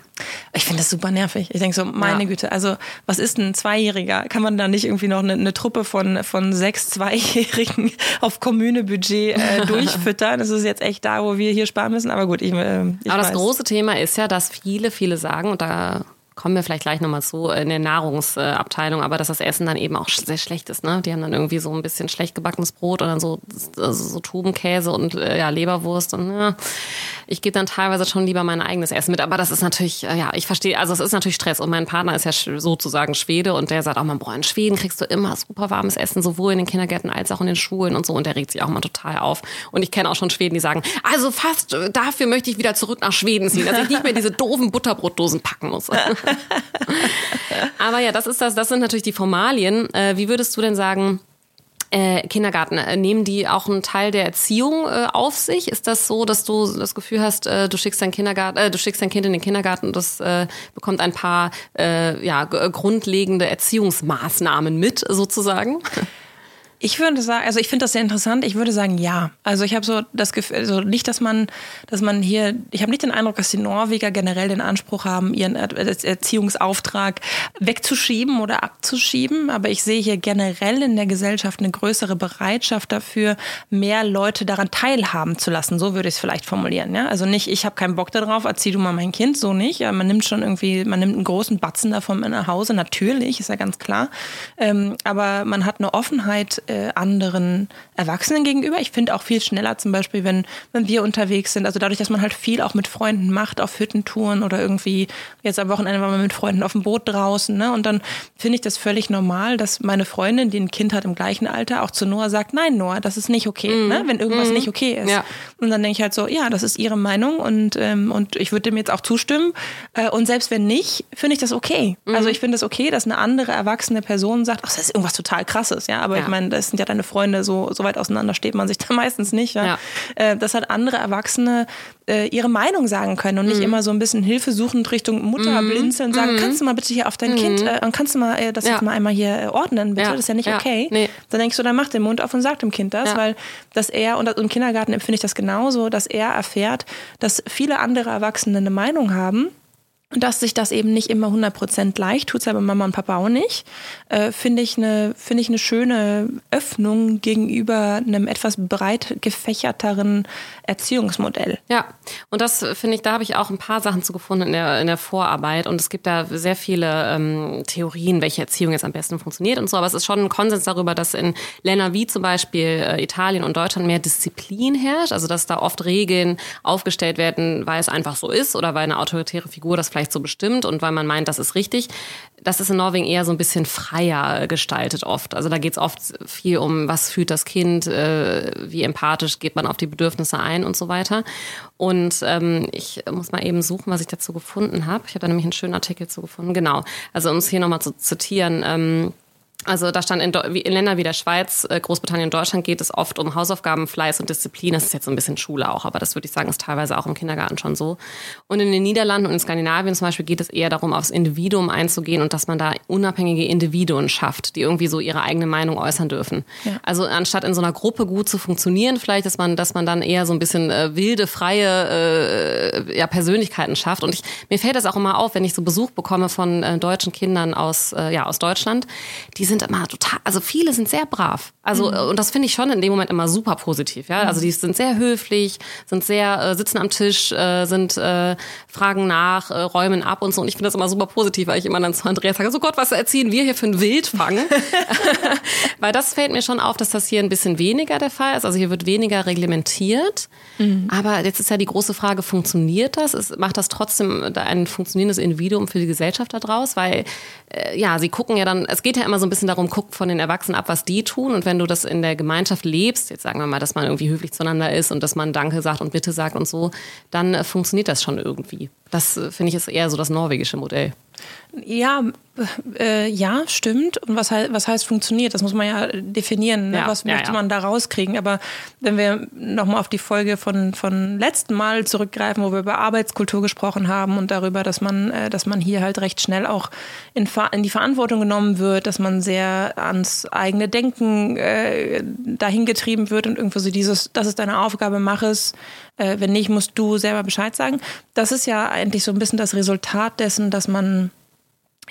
Ich finde das super nervig. Ich denke so, meine Ja. Güte, also was ist ein Zweijähriger? Kann man da nicht irgendwie noch eine, eine Truppe von, von sechs Zweijährigen auf Kommunebudget äh, durchfüttern? Das ist jetzt echt da, wo wir hier sparen müssen. Aber gut, ich, äh, ich Aber weiß. das große Thema ist ja, dass viele, viele sagen, und da kommen wir vielleicht gleich nochmal zu, in der Nahrungsabteilung, aber dass das Essen dann eben auch sehr schlecht ist. Ne? Die haben dann irgendwie so ein bisschen schlecht gebackenes Brot und dann so, also so Tubenkäse und äh, ja, Leberwurst. Und ja, ich gebe dann teilweise schon lieber mein eigenes Essen mit. Aber das ist natürlich, äh, ja, ich verstehe, also es ist natürlich Stress. Und mein Partner ist ja sozusagen Schwede und der sagt auch mal, boah, in Schweden kriegst du immer super warmes Essen, sowohl in den Kindergärten als auch in den Schulen und so. Und der regt sich auch mal total auf. Und ich kenne auch schon Schweden, die sagen, also fast äh, dafür möchte ich wieder zurück nach Schweden ziehen, dass ich nicht mehr diese doofen Butterbrotdosen packen muss. Aber ja, das ist das, das sind natürlich die Formalien. Äh, wie würdest du denn sagen, äh, Kindergarten, äh, nehmen die auch einen Teil der Erziehung äh, auf sich? Ist das so, dass du das Gefühl hast, äh, du schickst dein Kindergarten, äh, du schickst dein Kind in den Kindergarten und das äh, bekommt ein paar äh, ja, grundlegende Erziehungsmaßnahmen mit, sozusagen? Ich würde sagen, also ich finde das sehr interessant. Ich würde sagen, ja. Also ich habe so das Gefühl, also nicht, dass man, dass man hier, ich habe nicht den Eindruck, dass die Norweger generell den Anspruch haben, ihren Er- Erziehungsauftrag wegzuschieben oder abzuschieben. Aber ich sehe hier generell in der Gesellschaft eine größere Bereitschaft dafür, mehr Leute daran teilhaben zu lassen. So würde ich es vielleicht formulieren. Ja? Also nicht, ich habe keinen Bock darauf, erzieh du mal mein Kind, so nicht. Man nimmt schon irgendwie, man nimmt einen großen Batzen davon nach Hause, natürlich, ist ja ganz klar. Ähm, aber man hat eine Offenheit äh, anderen Erwachsenen gegenüber. Ich finde auch viel schneller zum Beispiel, wenn, wenn wir unterwegs sind. Also dadurch, dass man halt viel auch mit Freunden macht, auf Hüttentouren oder irgendwie, jetzt am Wochenende waren wir mit Freunden auf dem Boot draußen. Ne? Und dann finde ich das völlig normal, dass meine Freundin, die ein Kind hat im gleichen Alter, auch zu Noah sagt, nein, Noah, das ist nicht okay, ne? wenn irgendwas nicht okay ist. Ja. Und dann denke ich halt so, ja, das ist ihre Meinung und, ähm, und ich würde dem jetzt auch zustimmen. Äh, und selbst wenn nicht, finde ich das okay. Also ich finde es okay, dass eine andere erwachsene Person sagt, ach, das ist irgendwas total krasses, ja. Aber Ja. ich meine, das sind ja deine Freunde, so, so weit auseinander steht man sich da meistens nicht, ja. Ja. Äh, dass halt andere Erwachsene äh, ihre Meinung sagen können und nicht immer so ein bisschen hilfesuchend Richtung Mutter blinzeln und sagen, kannst du mal bitte hier auf dein Kind äh, und kannst du mal äh, das Ja. jetzt mal einmal hier äh, ordnen, bitte? Das ist ja nicht okay. Nee. Dann denkst du, dann mach den Mund auf und sag dem Kind das, weil dass er, und im Kindergarten empfinde ich das genauso, dass er erfährt, dass viele andere Erwachsene eine Meinung haben. Und dass sich das eben nicht immer 100% leicht tut, aber Mama und Papa auch nicht, äh, finde ich eine ich eine schöne Öffnung gegenüber einem etwas breit gefächerteren Erziehungsmodell. Ja, und das äh, finde ich, da habe ich auch ein paar Sachen zu gefunden in der, in der Vorarbeit. Und es gibt da sehr viele ähm, Theorien, welche Erziehung jetzt am besten funktioniert und so. Aber es ist schon ein Konsens darüber, dass in Ländern wie zum Beispiel äh, Italien und Deutschland mehr Disziplin herrscht. Also dass da oft Regeln aufgestellt werden, weil es einfach so ist oder weil eine autoritäre Figur das vielleicht so bestimmt und weil man meint, das ist richtig. Das ist in Norwegen eher so ein bisschen freier gestaltet oft. Also da geht es oft viel um, was fühlt das Kind, äh, wie empathisch geht man auf die Bedürfnisse ein und so weiter. Und ähm, ich muss mal eben suchen, was ich dazu gefunden habe. Ich habe da nämlich einen schönen Artikel zu gefunden. Genau. Also um es hier nochmal zu zitieren. Ähm, Also da stand in, in Ländern wie der Schweiz, äh, Großbritannien und Deutschland geht es oft um Hausaufgaben, Fleiß und Disziplin. Das ist jetzt so ein bisschen Schule auch, aber das würde ich sagen, ist teilweise auch im Kindergarten schon so. Und in den Niederlanden und in Skandinavien zum Beispiel geht es eher darum, aufs Individuum einzugehen und dass man da unabhängige Individuen schafft, die irgendwie so ihre eigene Meinung äußern dürfen. Ja. Also anstatt in so einer Gruppe gut zu funktionieren, vielleicht, dass man, dass man dann eher so ein bisschen äh, wilde, freie äh, ja, Persönlichkeiten schafft. Und ich, mir fällt das auch immer auf, wenn ich so Besuch bekomme von äh, deutschen Kindern aus, äh, ja, aus Deutschland. Die sind immer total, also viele sind sehr brav. Also, mhm. und das finde ich schon in dem Moment immer super positiv, ja. Also, die sind sehr höflich, sind sehr, äh, sitzen am Tisch, äh, sind, äh, fragen nach, äh, räumen ab und so. Und ich finde das immer super positiv, weil ich immer dann zu Andreas sage, so Gott, was erziehen wir hier für ein Wildfang? weil das fällt mir schon auf, dass das hier ein bisschen weniger der Fall ist. Also, hier wird weniger reglementiert. Mhm. Aber jetzt ist ja die große Frage, funktioniert das? Ist, macht das trotzdem ein funktionierendes Individuum für die Gesellschaft daraus? Weil, äh, ja, sie gucken ja dann, es geht ja immer so ein bisschen darum, guckt von den Erwachsenen ab, was die tun. Und wenn du das in der Gemeinschaft lebst, jetzt sagen wir mal, dass man irgendwie höflich zueinander ist und dass man Danke sagt und Bitte sagt und so, dann äh, funktioniert das schon irgendwie. Das äh, finde ich ist eher so das norwegische Modell. Ja, äh, ja, stimmt. Und was, he was heißt funktioniert? Das muss man ja definieren. Ne? Ja, was möchte ja, ja. man da rauskriegen? Aber wenn wir nochmal auf die Folge von, von letzten Mal zurückgreifen, wo wir über Arbeitskultur gesprochen haben und darüber, dass man, äh, dass man hier halt recht schnell auch in, in die Verantwortung genommen wird, dass man sehr ans eigene Denken äh, dahin getrieben wird und irgendwo so dieses, das ist deine Aufgabe, mach es. Äh, wenn nicht, musst du selber Bescheid sagen. Das ist ja eigentlich so ein bisschen das Resultat dessen, dass man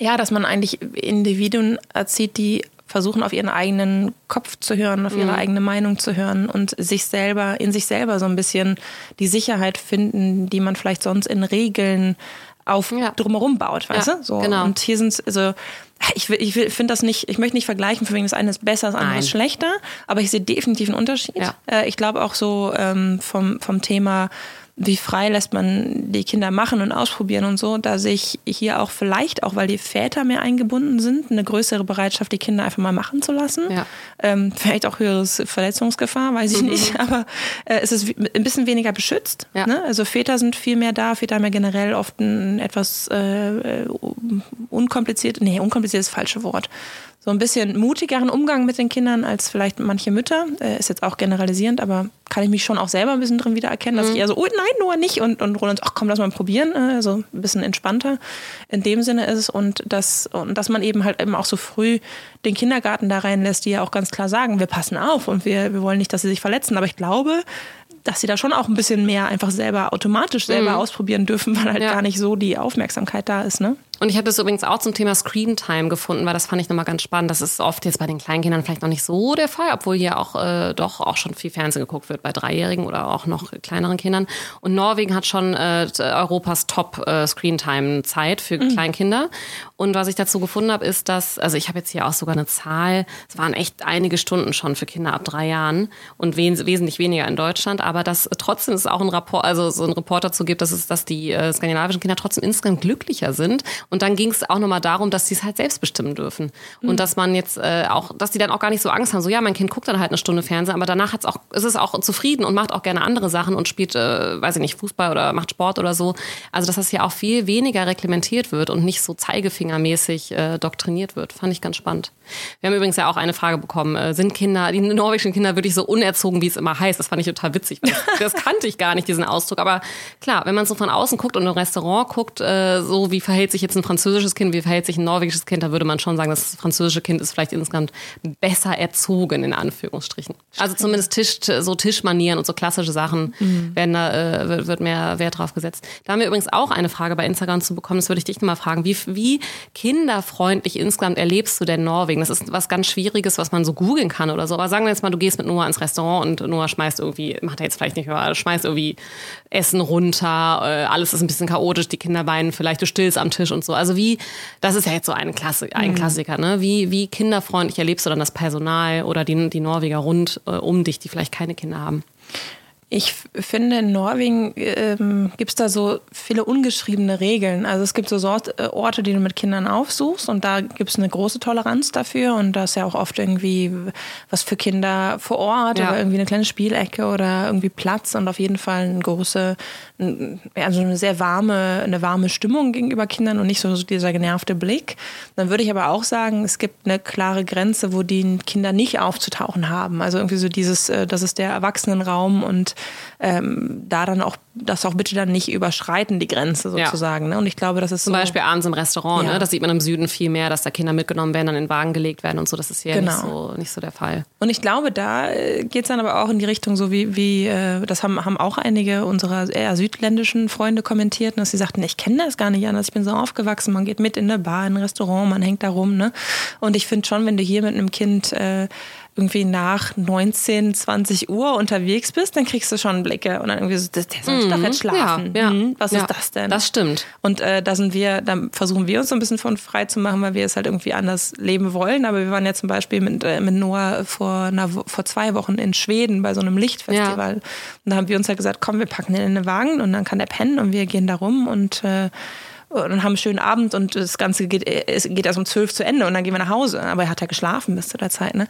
ja, dass man eigentlich Individuen erzieht, die versuchen, auf ihren eigenen Kopf zu hören, auf ihre mhm. eigene Meinung zu hören und sich selber, in sich selber so ein bisschen die Sicherheit finden, die man vielleicht sonst in Regeln auf ja. drumherum baut, weißt ja, du? So. Genau. Und hier sind also ich, ich finde das nicht, ich möchte nicht vergleichen, für wen das eine ist besser, das andere ist schlechter, aber ich sehe definitiv einen Unterschied. Ja. Äh, ich glaube auch so ähm, vom, vom Thema wie frei lässt man die Kinder machen und ausprobieren und so. Da sehe ich hier auch vielleicht, auch weil die Väter mehr eingebunden sind, eine größere Bereitschaft, die Kinder einfach mal machen zu lassen. Ja. Ähm, vielleicht auch höheres Verletzungsgefahr, weiß ich mhm. nicht. Aber äh, es ist ein bisschen weniger beschützt. Ja. Ne? Also Väter sind viel mehr da. Väter haben ja generell oft ein etwas äh, unkompliziert, nee, unkompliziert ist das falsche Wort so ein bisschen mutigeren Umgang mit den Kindern als vielleicht manche Mütter. Äh, ist jetzt auch generalisierend, aber kann ich mich schon auch selber ein bisschen drin wiedererkennen, dass mhm. ich eher so, oh nein, nur nicht und, und Roland, ach komm, lass mal probieren. Also ein bisschen entspannter in dem Sinne ist es und, das, und dass man eben halt eben auch so früh den Kindergarten da reinlässt, die ja auch ganz klar sagen, wir passen auf und wir, wir wollen nicht, dass sie sich verletzen. Aber ich glaube, dass sie da schon auch ein bisschen mehr einfach selber automatisch selber mhm. ausprobieren dürfen, weil halt ja. gar nicht so die Aufmerksamkeit da ist. Ne? Und ich habe das übrigens auch zum Thema Screen Time gefunden, weil das fand ich nochmal ganz spannend. Das ist oft jetzt bei den Kleinkindern vielleicht noch nicht so der Fall, obwohl hier auch äh, doch auch schon viel Fernsehen geguckt wird bei Dreijährigen oder auch noch kleineren Kindern. Und Norwegen hat schon äh, Europas Top äh, Screen Time Zeit für mhm. Kleinkinder. Und was ich dazu gefunden habe, ist, dass, also ich habe jetzt hier auch sogar eine Zahl, es waren echt einige Stunden schon für Kinder ab drei Jahren und wes wesentlich weniger in Deutschland, aber dass trotzdem es auch ein Rapport, also so ein Report dazu gibt, dass es, dass die äh, skandinavischen Kinder trotzdem insgesamt glücklicher sind und dann ging es auch nochmal darum, dass sie es halt selbst bestimmen dürfen. Mhm. Und dass man jetzt äh, auch, dass die dann auch gar nicht so Angst haben, so ja, mein Kind guckt dann halt eine Stunde Fernsehen, aber danach hat's auch, ist es auch zufrieden und macht auch gerne andere Sachen und spielt, äh, weiß ich nicht, Fußball oder macht Sport oder so. Also dass das hier auch viel weniger reglementiert wird und nicht so zeigefingermäßig äh, doktriniert wird. Fand ich ganz spannend. Wir haben übrigens ja auch eine Frage bekommen. Äh, sind Kinder, die norwegischen Kinder wirklich so unerzogen, wie es immer heißt? Das fand ich total witzig. Das, kannte ich gar nicht, diesen Ausdruck. Aber klar, wenn man so von außen guckt und im Restaurant guckt, äh, so wie verhält sich jetzt ein französisches französisches Kind, wie verhält sich ein norwegisches Kind, da würde man schon sagen, das französische Kind ist vielleicht insgesamt besser erzogen, in Anführungsstrichen. Also zumindest Tisch, so Tischmanieren und so klassische Sachen mhm. werden da, äh, wird mehr Wert drauf gesetzt. Da haben wir übrigens auch eine Frage bei Instagram zu bekommen, das würde ich dich nochmal fragen. Wie, wie kinderfreundlich insgesamt erlebst du denn Norwegen? Das ist was ganz Schwieriges, was man so googeln kann oder so. Aber sagen wir jetzt mal, du gehst mit Noah ins Restaurant und Noah schmeißt irgendwie, macht er jetzt vielleicht nicht mehr, schmeißt irgendwie Essen runter, äh, alles ist ein bisschen chaotisch, die Kinder weinen vielleicht, du stillst am Tisch und so. Also wie, das ist ja jetzt so ein, Klassik, ein mhm. Klassiker, ne? Wie, wie kinderfreundlich erlebst du dann das Personal oder die, die Norweger rund äh, um dich, die vielleicht keine Kinder haben? Ich finde, in Norwegen ähm, gibt es da so viele ungeschriebene Regeln. Also es gibt so Sort, äh, Orte, die du mit Kindern aufsuchst und da gibt es eine große Toleranz dafür und da ist ja auch oft irgendwie was für Kinder vor Ort ja. oder irgendwie eine kleine Spielecke oder irgendwie Platz und auf jeden Fall eine große, also eine sehr warme, eine warme Stimmung gegenüber Kindern und nicht so dieser genervte Blick. Dann würde ich aber auch sagen, es gibt eine klare Grenze, wo die Kinder nicht aufzutauchen haben. Also irgendwie so dieses, äh, das ist der Erwachsenenraum und ähm, da dann auch, das auch bitte dann nicht überschreiten, die Grenze sozusagen. Ja. Ne? Und ich glaube, das ist Zum so, Beispiel abends im Restaurant, ja. ne? das sieht man im Süden viel mehr, dass da Kinder mitgenommen werden, dann in den Wagen gelegt werden und so. Das ist hier genau. nicht, so, nicht so der Fall. Und ich glaube, da äh, geht es dann aber auch in die Richtung, so wie, wie äh, das haben, haben auch einige unserer eher südländischen Freunde kommentiert, dass sie sagten, ich kenne das gar nicht anders, ich bin so aufgewachsen, man geht mit in eine Bar, in ein Restaurant, man hängt da rum. Ne? Und ich finde schon, wenn du hier mit einem Kind äh, irgendwie nach 19, 20 Uhr unterwegs bist, dann kriegst du schon Blicke und dann irgendwie so, der soll mhm, doch jetzt schlafen. Ja, ja, mhm, was ja, ist das denn? Das stimmt. Und äh, da sind wir, da versuchen wir uns so ein bisschen von frei zu machen, weil wir es halt irgendwie anders leben wollen. Aber wir waren ja zum Beispiel mit, äh, mit Noah vor, einer, vor zwei Wochen in Schweden bei so einem Lichtfestival. Und da haben wir uns halt gesagt, komm, wir packen den in den Wagen und dann kann der pennen und wir gehen da rum und äh, und haben einen schönen Abend und das Ganze geht, es geht erst um zwölf zu Ende und dann gehen wir nach Hause. Aber er hat ja geschlafen bis zu der Zeit, ne?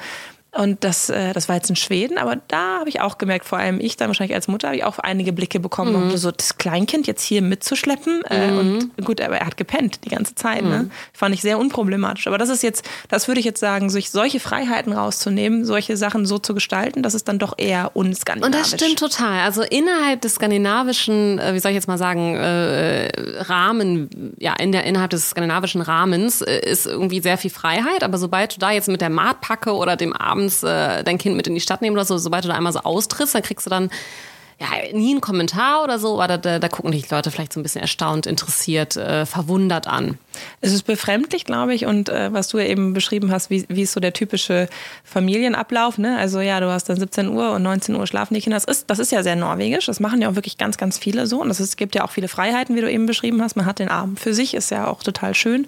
Und das, äh, das war jetzt in Schweden, aber da habe ich auch gemerkt, vor allem ich dann wahrscheinlich als Mutter, habe ich auch einige Blicke bekommen, mhm. so das Kleinkind jetzt hier mitzuschleppen. Äh, mhm. Und gut, aber er hat gepennt die ganze Zeit. Ne? Mhm. Ne? Fand ich sehr unproblematisch. Aber das ist jetzt, das würde ich jetzt sagen, sich solche Freiheiten rauszunehmen, solche Sachen so zu gestalten, das ist dann doch eher unskandinavisch. Und das stimmt total. Also innerhalb des skandinavischen, äh, wie soll ich jetzt mal sagen, äh, Rahmen, ja, in der, innerhalb des skandinavischen Rahmens äh, ist irgendwie sehr viel Freiheit. Aber sobald du da jetzt mit der Maatpacke oder dem Abend abends äh, dein Kind mit in die Stadt nehmen oder so, sobald du da einmal so austrittst, dann kriegst du dann ja, nie einen Kommentar oder so, aber da, da, gucken die Leute vielleicht so ein bisschen erstaunt, interessiert, äh, verwundert an. Es ist befremdlich, glaube ich, und äh, was du ja eben beschrieben hast, wie, wie ist so der typische Familienablauf, ne? Also ja, du hast dann 17 Uhr und 19 Uhr schlafen die Kinder. Das ist, das ist ja sehr norwegisch, das machen ja auch wirklich ganz, ganz viele so und es gibt ja auch viele Freiheiten, wie du eben beschrieben hast. Man hat den Abend für sich, ist ja auch total schön.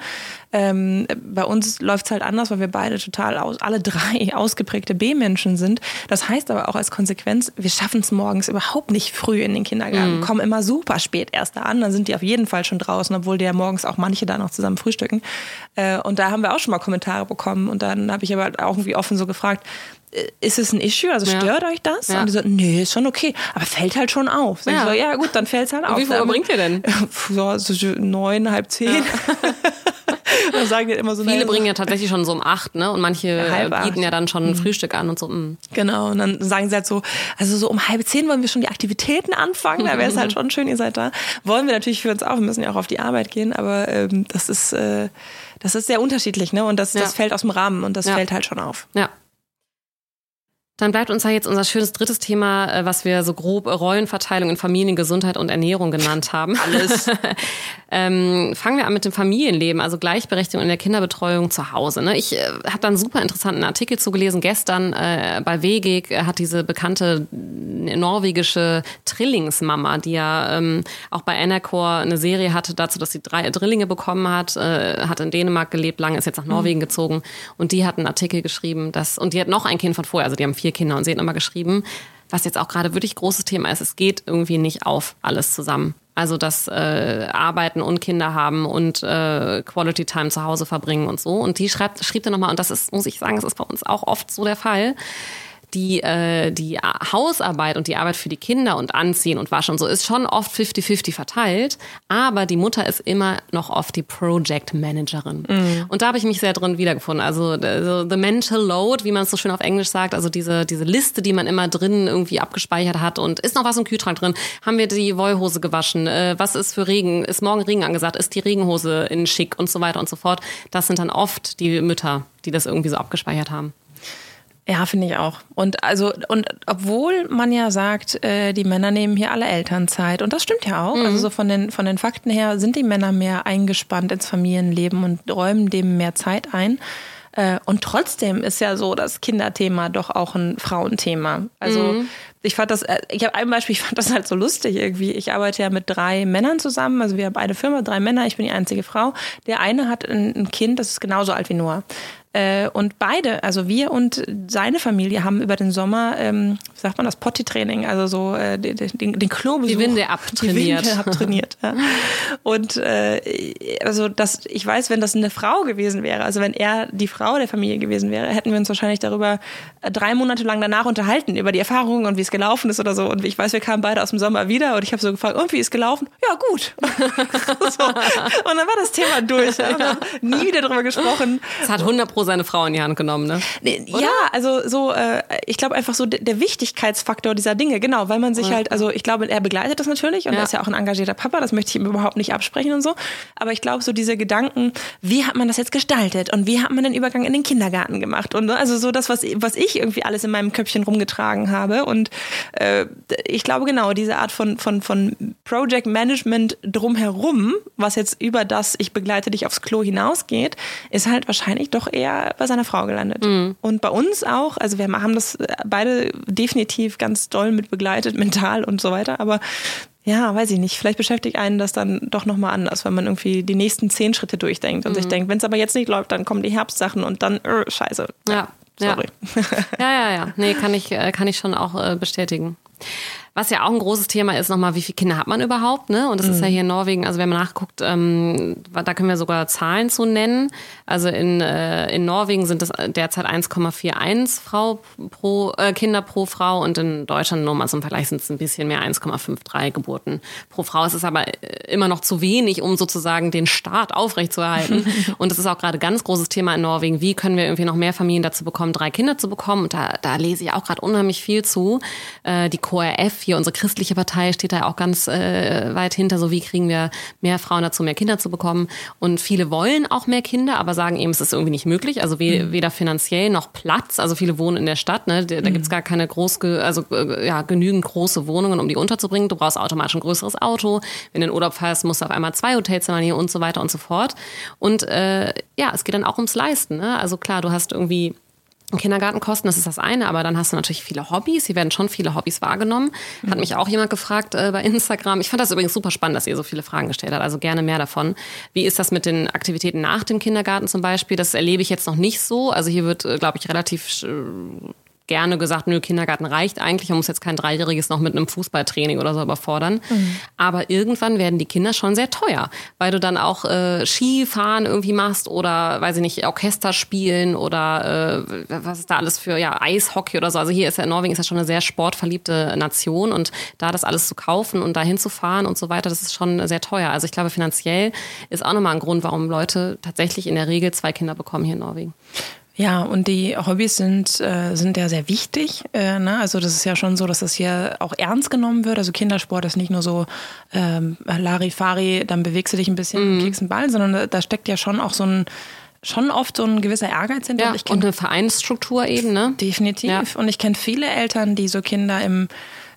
Ähm, bei uns läuft es halt anders, weil wir beide total aus, alle drei ausgeprägte B-Menschen sind. Das heißt aber auch als Konsequenz, wir schaffen es morgens überhaupt nicht früh in den Kindergarten, mhm. kommen immer super spät erst da an, dann sind die auf jeden Fall schon draußen, obwohl die ja morgens auch manche da noch zusammen frühstücken. Äh, und da haben wir auch schon mal Kommentare bekommen und dann habe ich aber auch irgendwie offen so gefragt, äh, ist es ein Issue? Also stört ja. euch das? Ja. Und die so, nee, ist schon okay. Aber fällt halt schon auf. Ja. Ich so, ja gut, dann fällt es halt auf. Wie viel bringt ihr denn? So, so neun, halb zehn. Dann sagen die immer so, Viele bringen ja tatsächlich schon so um acht, ne? Und manche ja, bieten ja dann schon ein mhm. Frühstück an und so. Mh. Genau, und dann sagen sie halt so, also so um halb zehn wollen wir schon die Aktivitäten anfangen, da wäre es halt schon schön, ihr seid da. Wollen wir natürlich für uns auch, wir müssen ja auch auf die Arbeit gehen, aber ähm, das ist, äh, das ist sehr unterschiedlich, ne? Und das, ja. das fällt aus dem Rahmen und das ja. fällt halt schon auf. Ja. Dann bleibt uns ja jetzt unser schönes drittes Thema, äh, was wir so grob Rollenverteilung in Familien, Gesundheit und Ernährung genannt haben. Alles. ähm, fangen wir an mit dem Familienleben, also Gleichberechtigung in der Kinderbetreuung zu Hause. Ne? Ich äh, habe da einen super interessanten Artikel zugelesen. Gestern äh, bei WGIG äh, hat diese bekannte norwegische Trillingsmama, die ja ähm, auch bei Enercor eine Serie hatte dazu, dass sie drei Drillinge bekommen hat, äh, hat in Dänemark gelebt, lange ist jetzt nach Norwegen mhm. gezogen und die hat einen Artikel geschrieben, dass und die hat noch ein Kind von vorher, also die haben vier Kinder und sie hat nochmal geschrieben, was jetzt auch gerade wirklich großes Thema ist, es geht irgendwie nicht auf alles zusammen. Also das äh, Arbeiten und Kinder haben und äh, Quality Time zu Hause verbringen und so. Und die schreibt, schrieb dann nochmal, und das ist, muss ich sagen, das ist bei uns auch oft so der Fall, die, äh, die Hausarbeit und die Arbeit für die Kinder und Anziehen und Waschen und so ist schon oft 50-50 verteilt, aber die Mutter ist immer noch oft die Project Managerin. Mhm. Und da habe ich mich sehr drin wiedergefunden. Also, also the mental load, wie man es so schön auf Englisch sagt, also diese, diese Liste, die man immer drin irgendwie abgespeichert hat und ist noch was im Kühlschrank drin? Haben wir die Wollhose gewaschen? Äh, was ist für Regen? Ist morgen Regen angesagt? Ist die Regenhose in schick und so weiter und so fort? Das sind dann oft die Mütter, die das irgendwie so abgespeichert haben. Ja, finde ich auch. Und also, und obwohl man ja sagt, äh, die Männer nehmen hier alle Elternzeit, und das stimmt ja auch. Mhm. Also so von den, von den Fakten her sind die Männer mehr eingespannt ins Familienleben und räumen dem mehr Zeit ein. Äh, und trotzdem ist ja so das Kinderthema doch auch ein Frauenthema. Also mhm. ich fand das, äh, ich habe ein Beispiel, ich fand das halt so lustig irgendwie. Ich arbeite ja mit drei Männern zusammen, also wir haben beide Firma, drei Männer, ich bin die einzige Frau. Der eine hat ein, ein Kind, das ist genauso alt wie Noah. Äh, und beide, also wir und seine Familie, haben über den Sommer, ähm, wie sagt man das, Potty-Training, also so äh, den, den, den Klobesuch. Die Winde abtrainiert. Die Winde abtrainiert, ja. Und äh, also das, ich weiß, wenn das eine Frau gewesen wäre, also wenn er die Frau der Familie gewesen wäre, hätten wir uns wahrscheinlich darüber äh, drei Monate lang danach unterhalten, über die Erfahrungen und wie es gelaufen ist oder so. Und ich weiß, wir kamen beide aus dem Sommer wieder und ich habe so gefragt, und wie ist gelaufen? Ja, gut. so. Und dann war das Thema durch. Ja. Nie wieder darüber gesprochen. Es hat 100 seine Frau in die Hand genommen, ne? Ja, also so, äh, ich glaube einfach so der Wichtigkeitsfaktor dieser Dinge, genau, weil man sich ja. halt, also ich glaube, er begleitet das natürlich und ja. er ist ja auch ein engagierter Papa, das möchte ich ihm überhaupt nicht absprechen und so. Aber ich glaube, so diese Gedanken, wie hat man das jetzt gestaltet und wie hat man den Übergang in den Kindergarten gemacht und also so das, was, was ich irgendwie alles in meinem Köpfchen rumgetragen habe. Und äh, ich glaube genau, diese Art von, von, von Project Management drumherum, was jetzt über das, ich begleite dich aufs Klo hinausgeht, ist halt wahrscheinlich doch eher bei seiner Frau gelandet. Mhm. Und bei uns auch, also wir haben das beide definitiv ganz doll mit begleitet, mental und so weiter, aber ja, weiß ich nicht. Vielleicht beschäftigt einen das dann doch nochmal anders, wenn man irgendwie die nächsten zehn Schritte durchdenkt und mhm. sich denkt, wenn es aber jetzt nicht läuft, dann kommen die Herbstsachen und dann, äh, scheiße. Ja. Sorry. Ja. ja, ja, ja. Nee, kann ich, äh, kann ich schon auch äh, bestätigen. Was ja auch ein großes Thema ist, nochmal, wie viele Kinder hat man überhaupt? Ne? Und das mhm. ist ja hier in Norwegen, also wenn man nachguckt, ähm, da können wir sogar Zahlen zu nennen. Also in, äh, in Norwegen sind es derzeit 1,41 Frau pro, äh, Kinder pro Frau und in Deutschland nur mal zum Vergleich sind es ein bisschen mehr 1,53 Geburten pro Frau. Es ist aber äh, immer noch zu wenig, um sozusagen den Staat aufrechtzuerhalten. und es ist auch gerade ganz großes Thema in Norwegen. Wie können wir irgendwie noch mehr Familien dazu bekommen, drei Kinder zu bekommen? Und da, da lese ich auch gerade unheimlich viel zu. Äh, die KRF hier unsere christliche Partei steht da auch ganz äh, weit hinter, so wie kriegen wir mehr Frauen dazu, mehr Kinder zu bekommen. Und viele wollen auch mehr Kinder, aber sagen eben, es ist irgendwie nicht möglich. Also we mhm. weder finanziell noch Platz. Also viele wohnen in der Stadt, ne? da, da mhm. gibt's gar keine groß, also äh, ja, genügend große Wohnungen, um die unterzubringen. Du brauchst automatisch ein größeres Auto. Wenn du in Urlaub fährst, musst du auf einmal zwei Hotelzimmer hier und so weiter und so fort. Und äh, ja, es geht dann auch ums Leisten. Ne? Also klar, du hast irgendwie Kindergartenkosten, das ist das eine, aber dann hast du natürlich viele Hobbys. Hier werden schon viele Hobbys wahrgenommen. Hat mich auch jemand gefragt äh, bei Instagram. Ich fand das übrigens super spannend, dass ihr so viele Fragen gestellt habt. Also gerne mehr davon. Wie ist das mit den Aktivitäten nach dem Kindergarten zum Beispiel? Das erlebe ich jetzt noch nicht so. Also hier wird, äh, glaube ich, relativ äh, gerne gesagt, nö, Kindergarten reicht eigentlich, man muss jetzt kein Dreijähriges noch mit einem Fußballtraining oder so überfordern. Mhm. Aber irgendwann werden die Kinder schon sehr teuer, weil du dann auch äh, Skifahren irgendwie machst oder, weiß ich nicht, Orchester spielen oder äh, was ist da alles für, ja, Eishockey oder so. Also hier ist ja, Norwegen ist ja schon eine sehr sportverliebte Nation und da das alles zu kaufen und dahin zu fahren und so weiter, das ist schon sehr teuer. Also ich glaube, finanziell ist auch nochmal ein Grund, warum Leute tatsächlich in der Regel zwei Kinder bekommen hier in Norwegen. Ja, und die Hobbys sind, äh, sind ja sehr wichtig. Äh, ne? Also das ist ja schon so, dass das hier auch ernst genommen wird. Also Kindersport ist nicht nur so ähm, Larifari, dann bewegst du dich ein bisschen mhm. und kriegst einen Ball, sondern da steckt ja schon auch so ein schon oft so ein gewisser Ehrgeiz hinter. Ja, und eine Vereinsstruktur eben, ne? Definitiv. Ja. Und ich kenne viele Eltern, die so Kinder im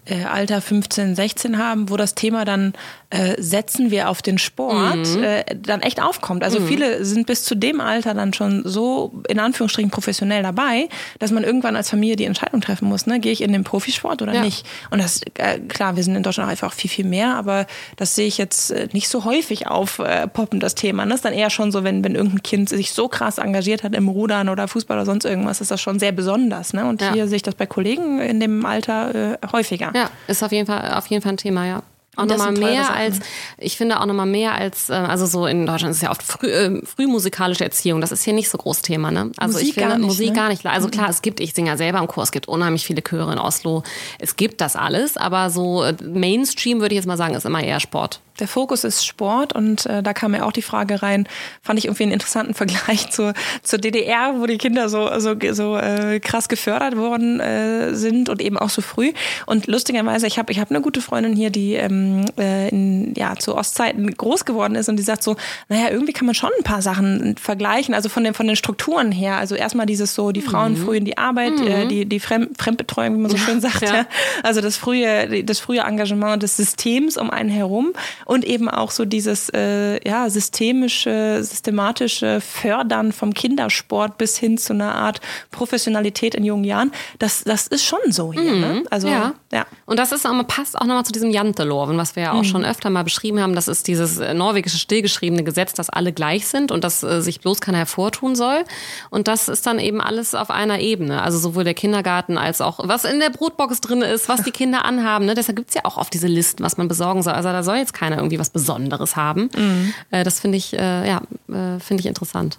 äh, Alter 15, 16 haben, wo das Thema dann äh, setzen wir auf den Sport mhm. äh, dann echt aufkommt. Also mhm. viele sind bis zu dem Alter dann schon so in Anführungsstrichen professionell dabei, dass man irgendwann als Familie die Entscheidung treffen muss, ne, gehe ich in den Profisport oder ja. nicht. Und das äh, klar, wir sind in Deutschland einfach viel viel mehr, aber das sehe ich jetzt äh, nicht so häufig aufpoppen das Thema. Das ne? ist dann eher schon so, wenn wenn irgendein Kind sich so krass engagiert hat im Rudern oder Fußball oder sonst irgendwas, ist das schon sehr besonders. Ne? Und ja. hier sehe ich das bei Kollegen in dem Alter äh, häufiger. Ja, ist auf jeden Fall auf jeden Fall ein Thema, ja auch nochmal mehr als, ich finde auch nochmal mehr als, äh, also so in Deutschland ist es ja oft früh, äh, frühmusikalische Erziehung. Das ist hier nicht so groß Thema, ne? Also Musik ich finde gar nicht, Musik ne? gar nicht. Also klar, es gibt, ich singe ja selber im Chor, es gibt unheimlich viele Chöre in Oslo. Es gibt das alles, aber so äh, Mainstream würde ich jetzt mal sagen, ist immer eher Sport. Der Fokus ist Sport und äh, da kam mir auch die Frage rein, fand ich irgendwie einen interessanten Vergleich zur, zur DDR, wo die Kinder so, so, so äh, krass gefördert worden äh, sind und eben auch so früh. Und lustigerweise, ich habe ich hab eine gute Freundin hier, die ähm, äh, in, ja, zu Ostzeiten groß geworden ist und die sagt so, naja, irgendwie kann man schon ein paar Sachen vergleichen, also von den, von den Strukturen her. Also erstmal dieses so, die Frauen mhm. früh in die Arbeit, äh, mhm. äh, die, die Fremd, Fremdbetreuung, wie man so schön sagt. Ja. ja. Also das frühe, das frühe Engagement des Systems um einen herum und eben auch so dieses äh, ja, systemische, systematische Fördern vom Kindersport bis hin zu einer Art Professionalität in jungen Jahren. Das, das ist schon so hier. Ne? Mhm. Ne? Also, ja. ja. Und das ist auch, passt auch nochmal zu diesem Janteloven. Und was wir ja auch mhm. schon öfter mal beschrieben haben, das ist dieses äh, norwegische stillgeschriebene Gesetz, dass alle gleich sind und dass äh, sich bloß keiner hervortun soll. Und das ist dann eben alles auf einer Ebene. Also sowohl der Kindergarten als auch was in der Brotbox drin ist, was die Kinder anhaben. Ne? Deshalb gibt's ja auch oft diese Listen, was man besorgen soll. Also da soll jetzt keiner irgendwie was Besonderes haben. Mhm. Äh, das finde ich, äh, ja, äh, finde ich interessant.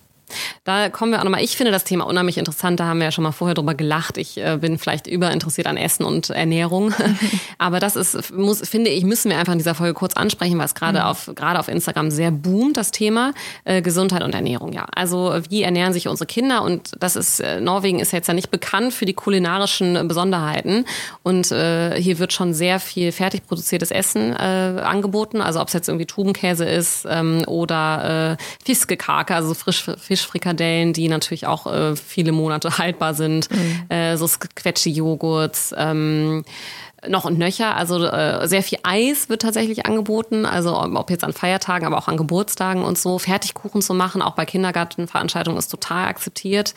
Da kommen wir auch nochmal. Ich finde das Thema unheimlich interessant. Da haben wir ja schon mal vorher drüber gelacht. Ich äh, bin vielleicht überinteressiert an Essen und Ernährung. Aber das ist, muss, finde ich, müssen wir einfach in dieser Folge kurz ansprechen, weil es gerade mhm. auf, gerade auf Instagram sehr boomt, das Thema äh, Gesundheit und Ernährung. Ja, also wie ernähren sich unsere Kinder? Und das ist, äh, Norwegen ist jetzt ja nicht bekannt für die kulinarischen Besonderheiten. Und äh, hier wird schon sehr viel fertig produziertes Essen äh, angeboten. Also ob es jetzt irgendwie Tubenkäse ist ähm, oder äh, Fiskekake, also frisch Fisch Fischfrikadellen, die natürlich auch äh, viele Monate haltbar sind, mhm. äh, so Quetschi-Joghurts, ähm, noch und nöcher. Also äh, sehr viel Eis wird tatsächlich angeboten. Also ob jetzt an Feiertagen, aber auch an Geburtstagen und so. Fertigkuchen zu machen, auch bei Kindergartenveranstaltungen ist total akzeptiert.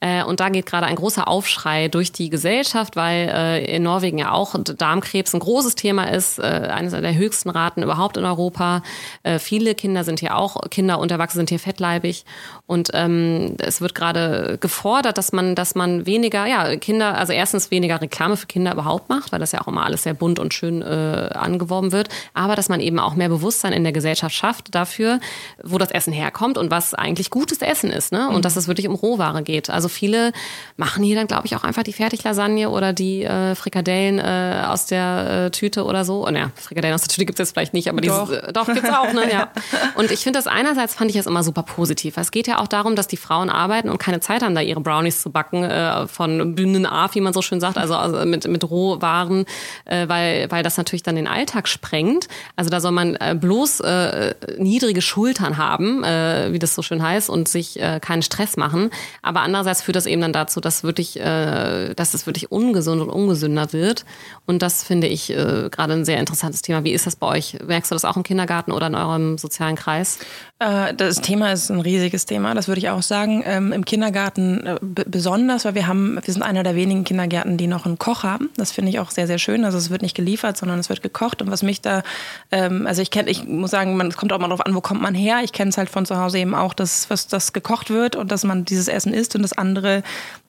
Äh, und da geht gerade ein großer Aufschrei durch die Gesellschaft, weil äh, in Norwegen ja auch Darmkrebs ein großes Thema ist. Äh, eines der höchsten Raten überhaupt in Europa. Äh, viele Kinder sind hier auch, Kinder und Erwachsene sind hier fettleibig. Und ähm, es wird gerade gefordert, dass man, dass man weniger, ja, Kinder, also erstens weniger Reklame für Kinder überhaupt macht, weil das ja auch immer alles sehr bunt und schön äh, angeworben wird, aber dass man eben auch mehr Bewusstsein in der Gesellschaft schafft dafür, wo das Essen herkommt und was eigentlich gutes Essen ist, ne? Und mhm. dass es wirklich um Rohware geht. Also viele machen hier dann, glaube ich, auch einfach die Fertiglasagne oder die äh, Frikadellen äh, aus der äh, Tüte oder so. Und ja, Frikadellen aus der Tüte gibt es jetzt vielleicht nicht, aber doch, dieses, äh, doch gibt's auch, ne? Ja. Und ich finde das einerseits fand ich es immer super positiv. Es geht ja auch darum, dass die Frauen arbeiten und keine Zeit haben, da ihre Brownies zu backen äh, von Bühnen A, wie man so schön sagt, also, also mit, mit Rohwaren äh, weil, weil das natürlich dann den Alltag sprengt. Also da soll man äh, bloß äh, niedrige Schultern haben, äh, wie das so schön heißt, und sich äh, keinen Stress machen. Aber andererseits führt das eben dann dazu, dass wirklich, äh, dass es wirklich ungesund und ungesünder wird. Und das finde ich äh, gerade ein sehr interessantes Thema. Wie ist das bei euch? Merkst du das auch im Kindergarten oder in eurem sozialen Kreis? Äh, das Thema ist ein riesiges Thema, das würde ich auch sagen. Ähm, Im Kindergarten äh, besonders, weil wir haben, wir sind einer der wenigen Kindergärten, die noch einen Koch haben. Das finde ich auch sehr, sehr schön. Also es wird nicht geliefert, sondern es wird gekocht. Und was mich da, ähm, also ich kenne, ich muss sagen, man, es kommt auch mal darauf an, wo kommt man her. Ich kenne es halt von zu Hause eben auch, dass was das gekocht wird und dass man dieses Essen isst und das andere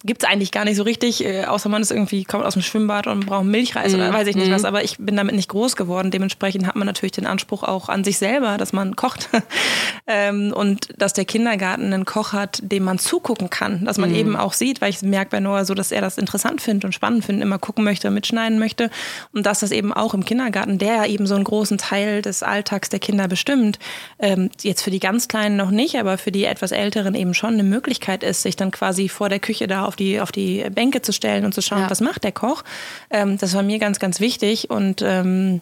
gibt es eigentlich gar nicht so richtig, äh, außer man ist irgendwie, kommt aus dem Schwimmbad und braucht Milchreis mm. oder mhm. weiß ich nicht mm. was. Aber ich bin damit nicht groß geworden. Dementsprechend hat man natürlich den Anspruch auch an sich selber, dass man kocht. ähm, und dass der Kindergarten einen Koch hat, dem man zugucken kann. Dass man mm. eben auch sieht, weil ich merke bei Noah so, dass er das interessant findet und spannend findet, immer gucken möchte, mitschneiden möchte. Und dass das eben auch im Kindergarten, der ja eben so einen großen Teil des Alltags der Kinder bestimmt, ähm, jetzt für die ganz Kleinen noch nicht, aber für die etwas Älteren eben schon eine Möglichkeit ist, sich dann quasi vor der Küche da auf die, auf die Bänke zu stellen und zu schauen, ja. was macht der Koch. Ähm, das war mir ganz, ganz wichtig und ähm,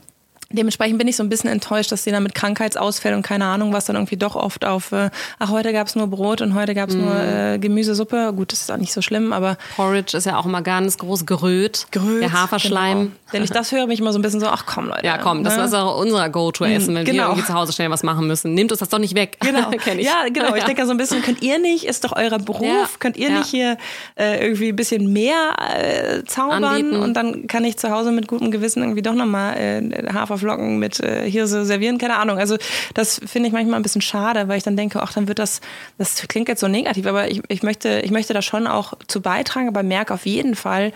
Dementsprechend bin ich so ein bisschen enttäuscht, dass sie dann mit Krankheitsausfällen und keine Ahnung was dann irgendwie doch oft auf, äh, ach, heute gab's nur Brot und heute gab's mm. nur äh, Gemüsesuppe. Gut, das ist auch nicht so schlimm, aber. Porridge ist ja auch immer ganz groß geröht. Geröht. Der Haferschleim. Genau. Wenn ich das höre, mich immer so ein bisschen so, ach komm, Leute. Ja, komm, das ne? ist auch unser Go-To-Essen, wenn genau. wir irgendwie zu Hause schnell was machen müssen. Nehmt uns das doch nicht weg. Genau. Kenn ich. Ja, genau. Ich denke so ein bisschen, könnt ihr nicht, ist doch euer Beruf, ja. könnt ihr ja. nicht hier äh, irgendwie ein bisschen mehr äh, zaubern Anbieten. und dann kann ich zu Hause mit gutem Gewissen irgendwie doch nochmal äh, Haferflocken mit äh, hier so servieren, keine Ahnung. Also das finde ich manchmal ein bisschen schade, weil ich dann denke, ach, dann wird das, das klingt jetzt so negativ, aber ich, ich, möchte, ich möchte da schon auch zu beitragen, aber merke auf jeden Fall,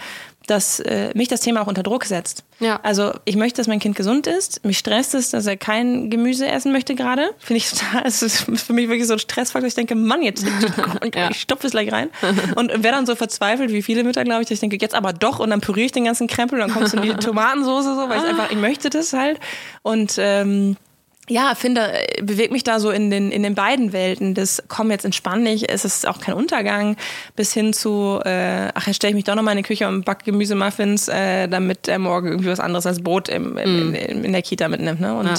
dass äh, mich das Thema auch unter Druck setzt. Ja. Also ich möchte, dass mein Kind gesund ist. Mich stresst es, dass er kein Gemüse essen möchte gerade. Finde ich total, es ist für mich wirklich so ein Stressfaktor. Ich denke, Mann, jetzt ja. ich stopfe es gleich rein. Und wer dann so verzweifelt, wie viele Mütter, glaube ich, dass ich denke, jetzt aber doch und dann püriere ich den ganzen Krempel und dann kommst du in die Tomatensoße so, weil ich ah. einfach, ich möchte das halt. Und ähm, ja, finde, bewegt mich da so in den, in den beiden Welten. Das komm, jetzt entspann dich, es ist auch kein Untergang, bis hin zu, äh, ach, jetzt stelle ich mich doch noch mal in die Küche und back Gemüsemuffins, äh, damit er morgen irgendwie was anderes als Brot im, im, mm. in, in, der Kita mitnimmt. Ne? Und ja.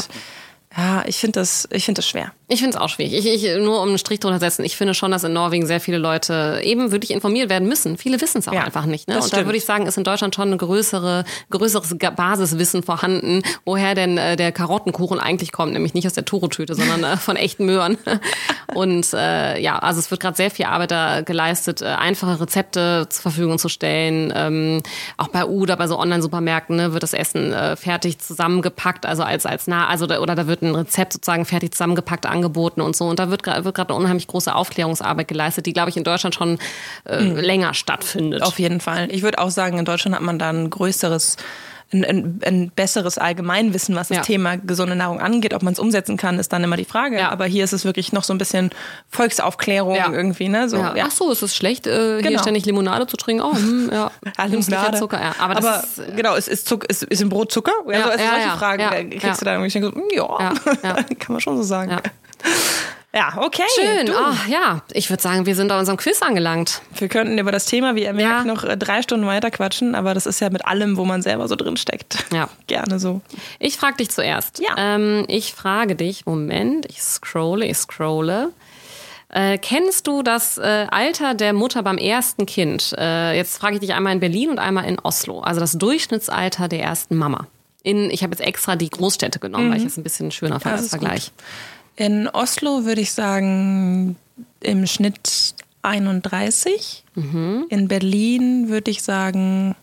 Ja, ich finde das, ich finde das schwer. Ich finde es auch schwierig. Ich, ich, nur um einen Strich drunter setzen, ich finde schon, dass in Norwegen sehr viele Leute eben wirklich informiert werden müssen. Viele wissen es auch ja, einfach nicht. Ne? Und stimmt. da würde ich sagen, ist in Deutschland schon ein größere, größeres Basiswissen vorhanden, woher denn äh, der Karottenkuchen eigentlich kommt. Nämlich nicht aus der Toro-Tüte, sondern äh, von echten Möhren. Und äh, ja, also es wird gerade sehr viel Arbeit da geleistet, äh, einfache Rezepte zur Verfügung zu stellen. Ähm, auch bei U oder bei so Online-Supermärkten ne, wird das Essen äh, fertig zusammengepackt, also als als nah, also da, oder da wird ein Rezept sozusagen fertig zusammengepackt angeboten und so. Und da wird, wird gerade eine unheimlich große Aufklärungsarbeit geleistet, die glaube ich in Deutschland schon äh, mhm. länger stattfindet. Auf jeden Fall. Ich würde auch sagen, in Deutschland hat man da ein größeres ein, ein, ein besseres Allgemeinwissen, was das ja. Thema gesunde Nahrung angeht. Ob man es umsetzen kann, ist dann immer die Frage. Ja. Aber hier ist es wirklich noch so ein bisschen Volksaufklärung ja. irgendwie. Ne? So, Ach so, ist es schlecht, äh, genau. hier ständig Limonade zu trinken? Oh, hm, ja. Limonade. Zucker, ja. Aber, Aber ist, äh, genau, ist, ist, Zucker, ist, ist im Brot Zucker? Ja, also, also solche Fragen kriegst du da irgendwie. So, hm, ja, kann man schon so sagen. Ja, okay. Schön. Oh, ja, ich würde sagen, wir sind bei unserem Quiz angelangt. Wir könnten über das Thema, wie ihr merkt, ja. noch äh, drei Stunden weiter quatschen, aber das ist ja mit allem, wo man selber so drin steckt. Ja. Gerne so. Ich frage dich zuerst. Ja. Ähm, ich frage dich, Moment, ich scrolle, ich scrolle. Äh, kennst du das äh, Alter der Mutter beim ersten Kind? Äh, jetzt frage ich dich einmal in Berlin und einmal in Oslo. Also das Durchschnittsalter der ersten Mama. In, ich habe jetzt extra die Großstädte genommen, mhm. weil ich es ein bisschen schöner fand als Vergleich. Gut. In Oslo würde ich sagen im Schnitt 31. Mhm. In Berlin würde ich sagen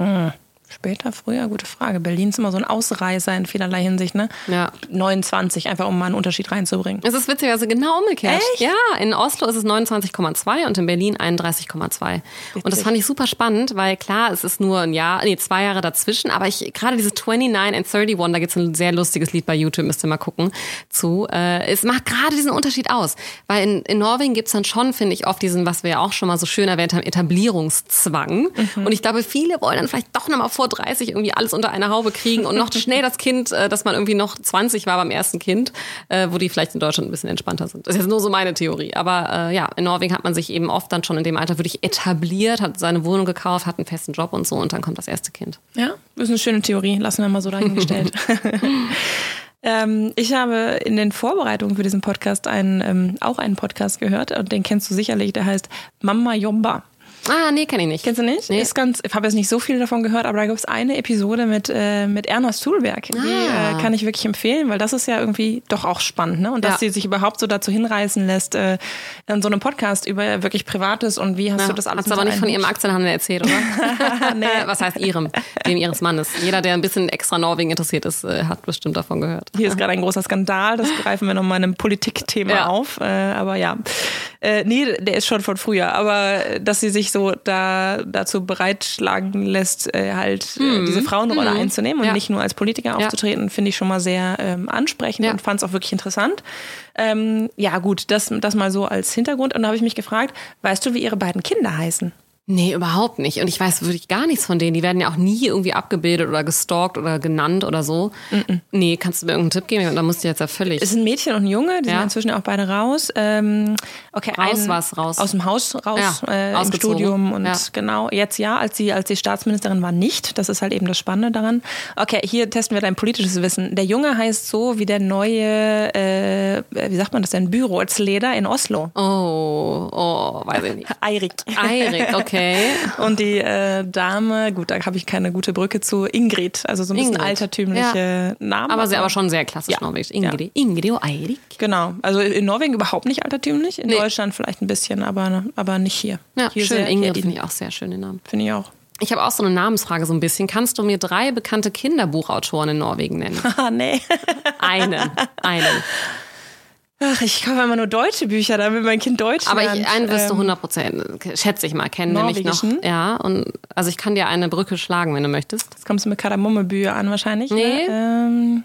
hm, Später, früher, gute Frage. Berlin ist immer so ein Ausreißer in vielerlei Hinsicht, ne? Ja. 29, einfach um mal einen Unterschied reinzubringen. Es ist witzigerweise genau umgekehrt. Echt? Ja, in Oslo ist es 29,2 und in Berlin 31,2. Und das fand ich super spannend, weil klar, es ist nur ein Jahr, nee, zwei Jahre dazwischen, aber ich, gerade dieses 29 and 31, da gibt es ein sehr lustiges Lied bei YouTube, müsst ihr mal gucken, zu. Äh, es macht gerade diesen Unterschied aus. Weil in, in Norwegen gibt es dann schon, finde ich, oft diesen, was wir ja auch schon mal so schön erwähnt haben, Etablierungszwang. Mhm. Und ich glaube, viele wollen dann vielleicht doch nochmal vor vor 30 irgendwie alles unter eine Haube kriegen und noch schnell das Kind, äh, dass man irgendwie noch 20 war beim ersten Kind, äh, wo die vielleicht in Deutschland ein bisschen entspannter sind. Das ist jetzt nur so meine Theorie. Aber äh, ja, in Norwegen hat man sich eben oft dann schon in dem Alter wirklich etabliert, hat seine Wohnung gekauft, hat einen festen Job und so und dann kommt das erste Kind. Ja, das ist eine schöne Theorie. Lassen wir mal so dahingestellt. Ähm, ich habe in den Vorbereitungen für diesen Podcast einen, ähm, auch einen Podcast gehört und den kennst du sicherlich, der heißt Mama Jomba. Ah, nee, kenne ich nicht. Kennst du nicht? Nee. Ist ganz, ich habe jetzt nicht so viel davon gehört, aber da gibt es eine Episode mit, äh, mit Erna Stulberg. Die ah. äh, kann ich wirklich empfehlen, weil das ist ja irgendwie doch auch spannend. Ne? Und dass ja. sie sich überhaupt so dazu hinreißen lässt, äh, in so einem Podcast über wirklich Privates und wie hast ja. du das alles Hast du aber nicht von ihrem Aktienhandel erzählt, oder? nee. Was heißt ihrem? Dem ihres Mannes. Jeder, der ein bisschen extra Norwegen interessiert ist, äh, hat bestimmt davon gehört. Hier ist gerade ein großer Skandal, das greifen wir nochmal in einem Politikthema ja. auf. Äh, aber ja, äh, nee, der ist schon von früher. Aber äh, dass sie sich so da dazu bereitschlagen lässt, äh, halt äh, mhm. diese Frauenrolle mhm. einzunehmen und ja. nicht nur als Politiker aufzutreten, finde ich schon mal sehr ähm, ansprechend und fand es auch wirklich interessant. Ähm, ja, gut, das, das mal so als Hintergrund. Und da habe ich mich gefragt, weißt du, wie ihre beiden Kinder heißen? Nee, überhaupt nicht. Und ich weiß wirklich gar nichts von denen. Die werden ja auch nie irgendwie abgebildet oder gestalkt oder genannt oder so. Mm -mm. Nee, kannst du mir irgendeinen Tipp geben? Da musst du jetzt ja völlig. Es ist ein Mädchen und ein Junge, die ja. sind inzwischen auch beide raus. Ähm, okay, raus was, raus. Aus dem Haus raus, ja, äh, im Studium. Und ja. genau, jetzt ja, als sie, als sie Staatsministerin war, nicht. Das ist halt eben das Spannende daran. Okay, hier testen wir dein politisches Wissen. Der Junge heißt so wie der neue, äh, wie sagt man das denn, Büroatsleder in Oslo. Oh, oh, weiß ich nicht. Eirik. Eirik, okay. Okay. Und die äh, Dame, gut, da habe ich keine gute Brücke zu, Ingrid, also so ein bisschen Ingrid. altertümliche ja. Namen. Aber, sie, aber schon sehr klassisch ja. norwegisch. Ingrid. Ja. Ingrid und Eirik. Genau. Also in Norwegen überhaupt nicht altertümlich, in nee. Deutschland vielleicht ein bisschen, aber, aber nicht hier. Ja, hier schön. Sehr, Ingrid finde ich auch sehr schön den Namen. Finde ich auch. Ich habe auch so eine Namensfrage so ein bisschen. Kannst du mir drei bekannte Kinderbuchautoren in Norwegen nennen? Ah, nee. einen. Einen. Ach, ich kaufe immer nur deutsche Bücher, damit mein Kind Deutsch Aber lernt. ich, einen wirst du 100 ähm, Prozent, schätze ich mal, kennen nämlich noch. Ja, und also ich kann dir eine Brücke schlagen, wenn du möchtest. Das kommst du mit Kardamommebücher an wahrscheinlich. Ne? Nee. Ne? Ähm,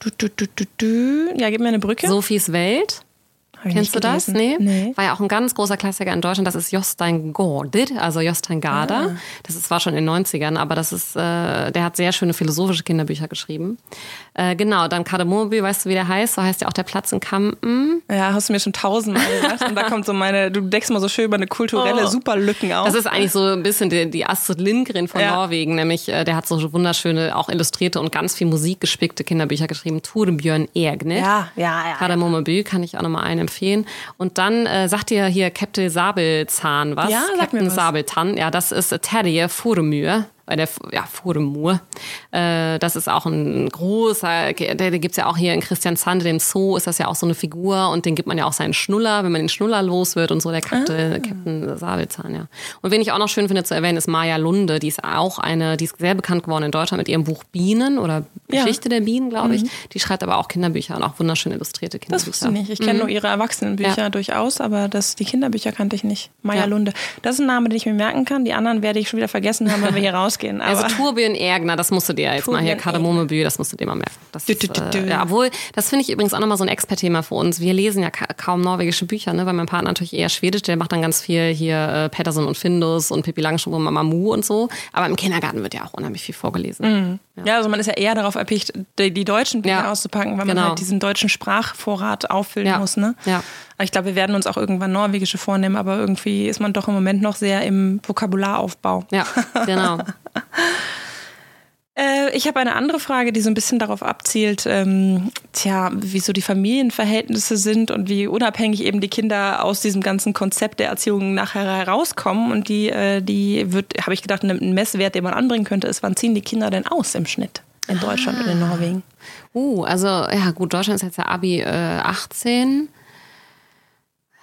du, du, du, du, du. Ja, gib mir eine Brücke. Sophies Welt. Kennst du das? Nee? nee? War ja auch ein ganz großer Klassiker in Deutschland. Das ist Jostein Gaarder, also Jostein Garder. Ah. Das ist, war schon in den 90ern, aber das ist, äh, der hat sehr schöne philosophische Kinderbücher geschrieben. Äh, genau, dann Kardemomobü, weißt du, wie der heißt? So heißt ja auch der Platz in Kampen. Ja, hast du mir schon tausendmal gesagt. Und da kommt so meine, du deckst mal so schön über eine kulturelle oh. Superlücken auf. Das ist eigentlich so ein bisschen die, die Astrid Lindgren von ja. Norwegen, nämlich äh, der hat so wunderschöne, auch illustrierte und ganz viel Musik gespickte Kinderbücher geschrieben. Torbjörn Egne. Ja, ja, ja. Kardemomobü kann ich auch nochmal einen empfehlen. Und dann äh, sagt ihr hier Captain Sabelzahn was? Ja, Captain Sabelzahn. Ja, das ist Terje Furumür. Bei der ja, Furemur. Äh, das ist auch ein großer, der, der gibt's ja auch hier in Christiansand, dem Zoo ist das ja auch so eine Figur und den gibt man ja auch seinen Schnuller, wenn man den Schnuller los wird und so, der Captain, ah. Captain Sabelzahn, ja. Und wen ich auch noch schön finde zu erwähnen, ist Maja Lunde, die ist auch eine, die ist sehr bekannt geworden in Deutschland mit ihrem Buch Bienen oder Geschichte ja. der Bienen, glaube ich. Mhm. Die schreibt aber auch Kinderbücher und auch wunderschön illustrierte Kinderbücher. Das wusste ich nicht. Ich kenne mhm. nur ihre Erwachsenenbücher ja. durchaus, aber das, die Kinderbücher kannte ich nicht. Maja ja. Lunde. Das ist ein Name, den ich mir merken kann. Die anderen werde ich schon wieder vergessen haben, wenn wir hier rausgehen. Aber also Turbien Ergner, das musst du dir jetzt Turbien mal hier, Kardamomebü, das musst du dir mal merken. Das, du, äh, ja, obwohl, das finde ich übrigens auch nochmal so ein Expert-Thema für uns. Wir lesen ja kaum norwegische Bücher, ne, weil mein Partner natürlich eher schwedisch, der macht dann ganz viel hier äh, Patterson und Findus und Pippi Langstrumpf und Mama Mu und so. Aber im Kindergarten wird ja auch unheimlich viel vorgelesen. Mhm. Ja. ja. also man ist ja eher darauf erpicht, die, die deutschen Bücher ja. auszupacken, weil genau. man halt diesen deutschen Sprachvorrat auffüllen muss. Ne? Ja. Ich glaube, wir werden uns auch irgendwann norwegische vornehmen, aber irgendwie ist man doch im Moment noch sehr im Vokabularaufbau. Ja, genau. Äh, ich habe eine andere Frage, die so ein bisschen darauf abzielt, ähm, tja, wie so die Familienverhältnisse sind und wie unabhängig eben die Kinder aus diesem ganzen Konzept der Erziehung nachher herauskommen. Und die, äh, die wird, habe ich gedacht, ein Messwert, den man anbringen könnte, ist, wann ziehen die Kinder denn aus im Schnitt in Deutschland ah. und in ah. Norwegen? Uh, also ja gut, Deutschland ist jetzt ja Abi äh, 18.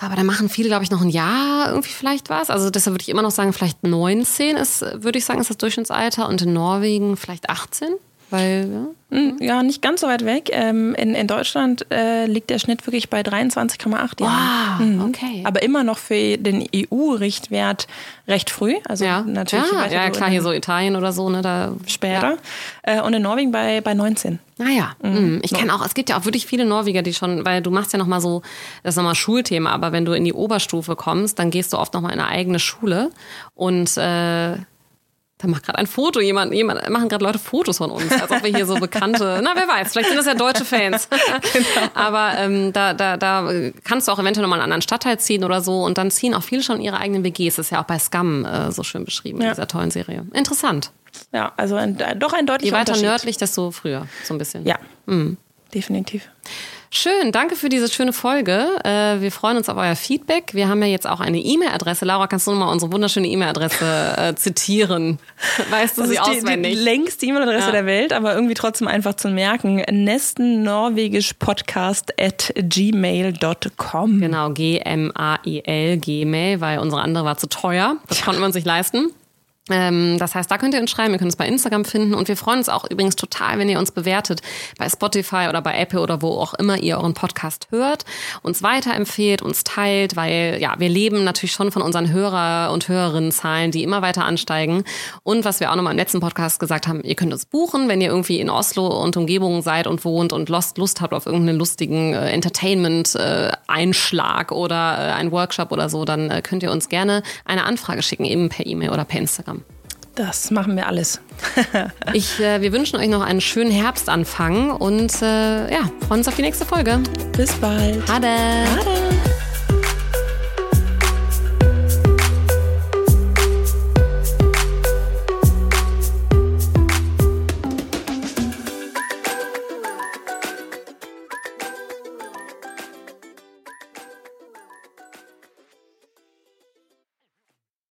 Aber da machen viele, glaube ich, noch ein Jahr irgendwie vielleicht was. Also deshalb würde ich immer noch sagen, vielleicht 19 ist, würde ich sagen, ist das Durchschnittsalter und in Norwegen vielleicht 18. Weil, ja. Ja, nicht ganz so weit weg. Ähm, in, in Deutschland äh, liegt der Schnitt wirklich bei 23,8 Jahren. Wow, mhm. okay. Aber immer noch für den EU-Richtwert recht früh. Also ja. natürlich. Ja, ja klar, hier so Italien oder so, ne? Da, später. Ja. Äh, und in Norwegen bei, bei 19. Naja, ah, mhm. ich kenne auch, es gibt ja auch wirklich viele Norweger, die schon, weil du machst ja nochmal so, das ist nochmal Schulthema, aber wenn du in die Oberstufe kommst, dann gehst du oft nochmal in eine eigene Schule und äh, da macht gerade ein Foto jemand, jemand machen gerade Leute Fotos von uns, als ob wir hier so bekannte, na wer weiß, vielleicht sind das ja deutsche Fans. genau. Aber ähm, da, da, da kannst du auch eventuell nochmal einen anderen Stadtteil ziehen oder so und dann ziehen auch viele schon ihre eigenen WGs. Das ist ja auch bei Scum äh, so schön beschrieben ja. in dieser tollen Serie. Interessant. Ja, also ein, doch ein deutlicher Je weiter nördlich, desto früher, so ein bisschen. Ja, mhm. definitiv. Schön, danke für diese schöne Folge. Äh, wir freuen uns auf euer Feedback. Wir haben ja jetzt auch eine E-Mail-Adresse. Laura, kannst du nochmal unsere wunderschöne E-Mail-Adresse äh, zitieren? Weißt du das sie ist die, auswendig? Die längste E-Mail-Adresse ja. der Welt, aber irgendwie trotzdem einfach zu merken. Nestennorwegischpodcast at gmail.com. Genau, G-M-A-I-L, Gmail, weil unsere andere war zu teuer. Das konnten wir uns nicht leisten. Ähm, das heißt, da könnt ihr uns schreiben, ihr könnt uns bei Instagram finden und wir freuen uns auch übrigens total, wenn ihr uns bewertet bei Spotify oder bei Apple oder wo auch immer ihr euren Podcast hört, uns weiterempfehlt, uns teilt, weil ja, wir leben natürlich schon von unseren Hörer und Hörerinnenzahlen, die immer weiter ansteigen. Und was wir auch nochmal im letzten Podcast gesagt haben, ihr könnt uns buchen, wenn ihr irgendwie in Oslo und Umgebung seid und wohnt und Lust, Lust habt auf irgendeinen lustigen äh, Entertainment-Einschlag äh, oder äh, einen Workshop oder so, dann äh, könnt ihr uns gerne eine Anfrage schicken, eben per E-Mail oder per Instagram. Das machen wir alles. ich, äh, wir wünschen euch noch einen schönen Herbstanfang und äh, ja, freuen uns auf die nächste Folge. Bis bald. Hade. Hade.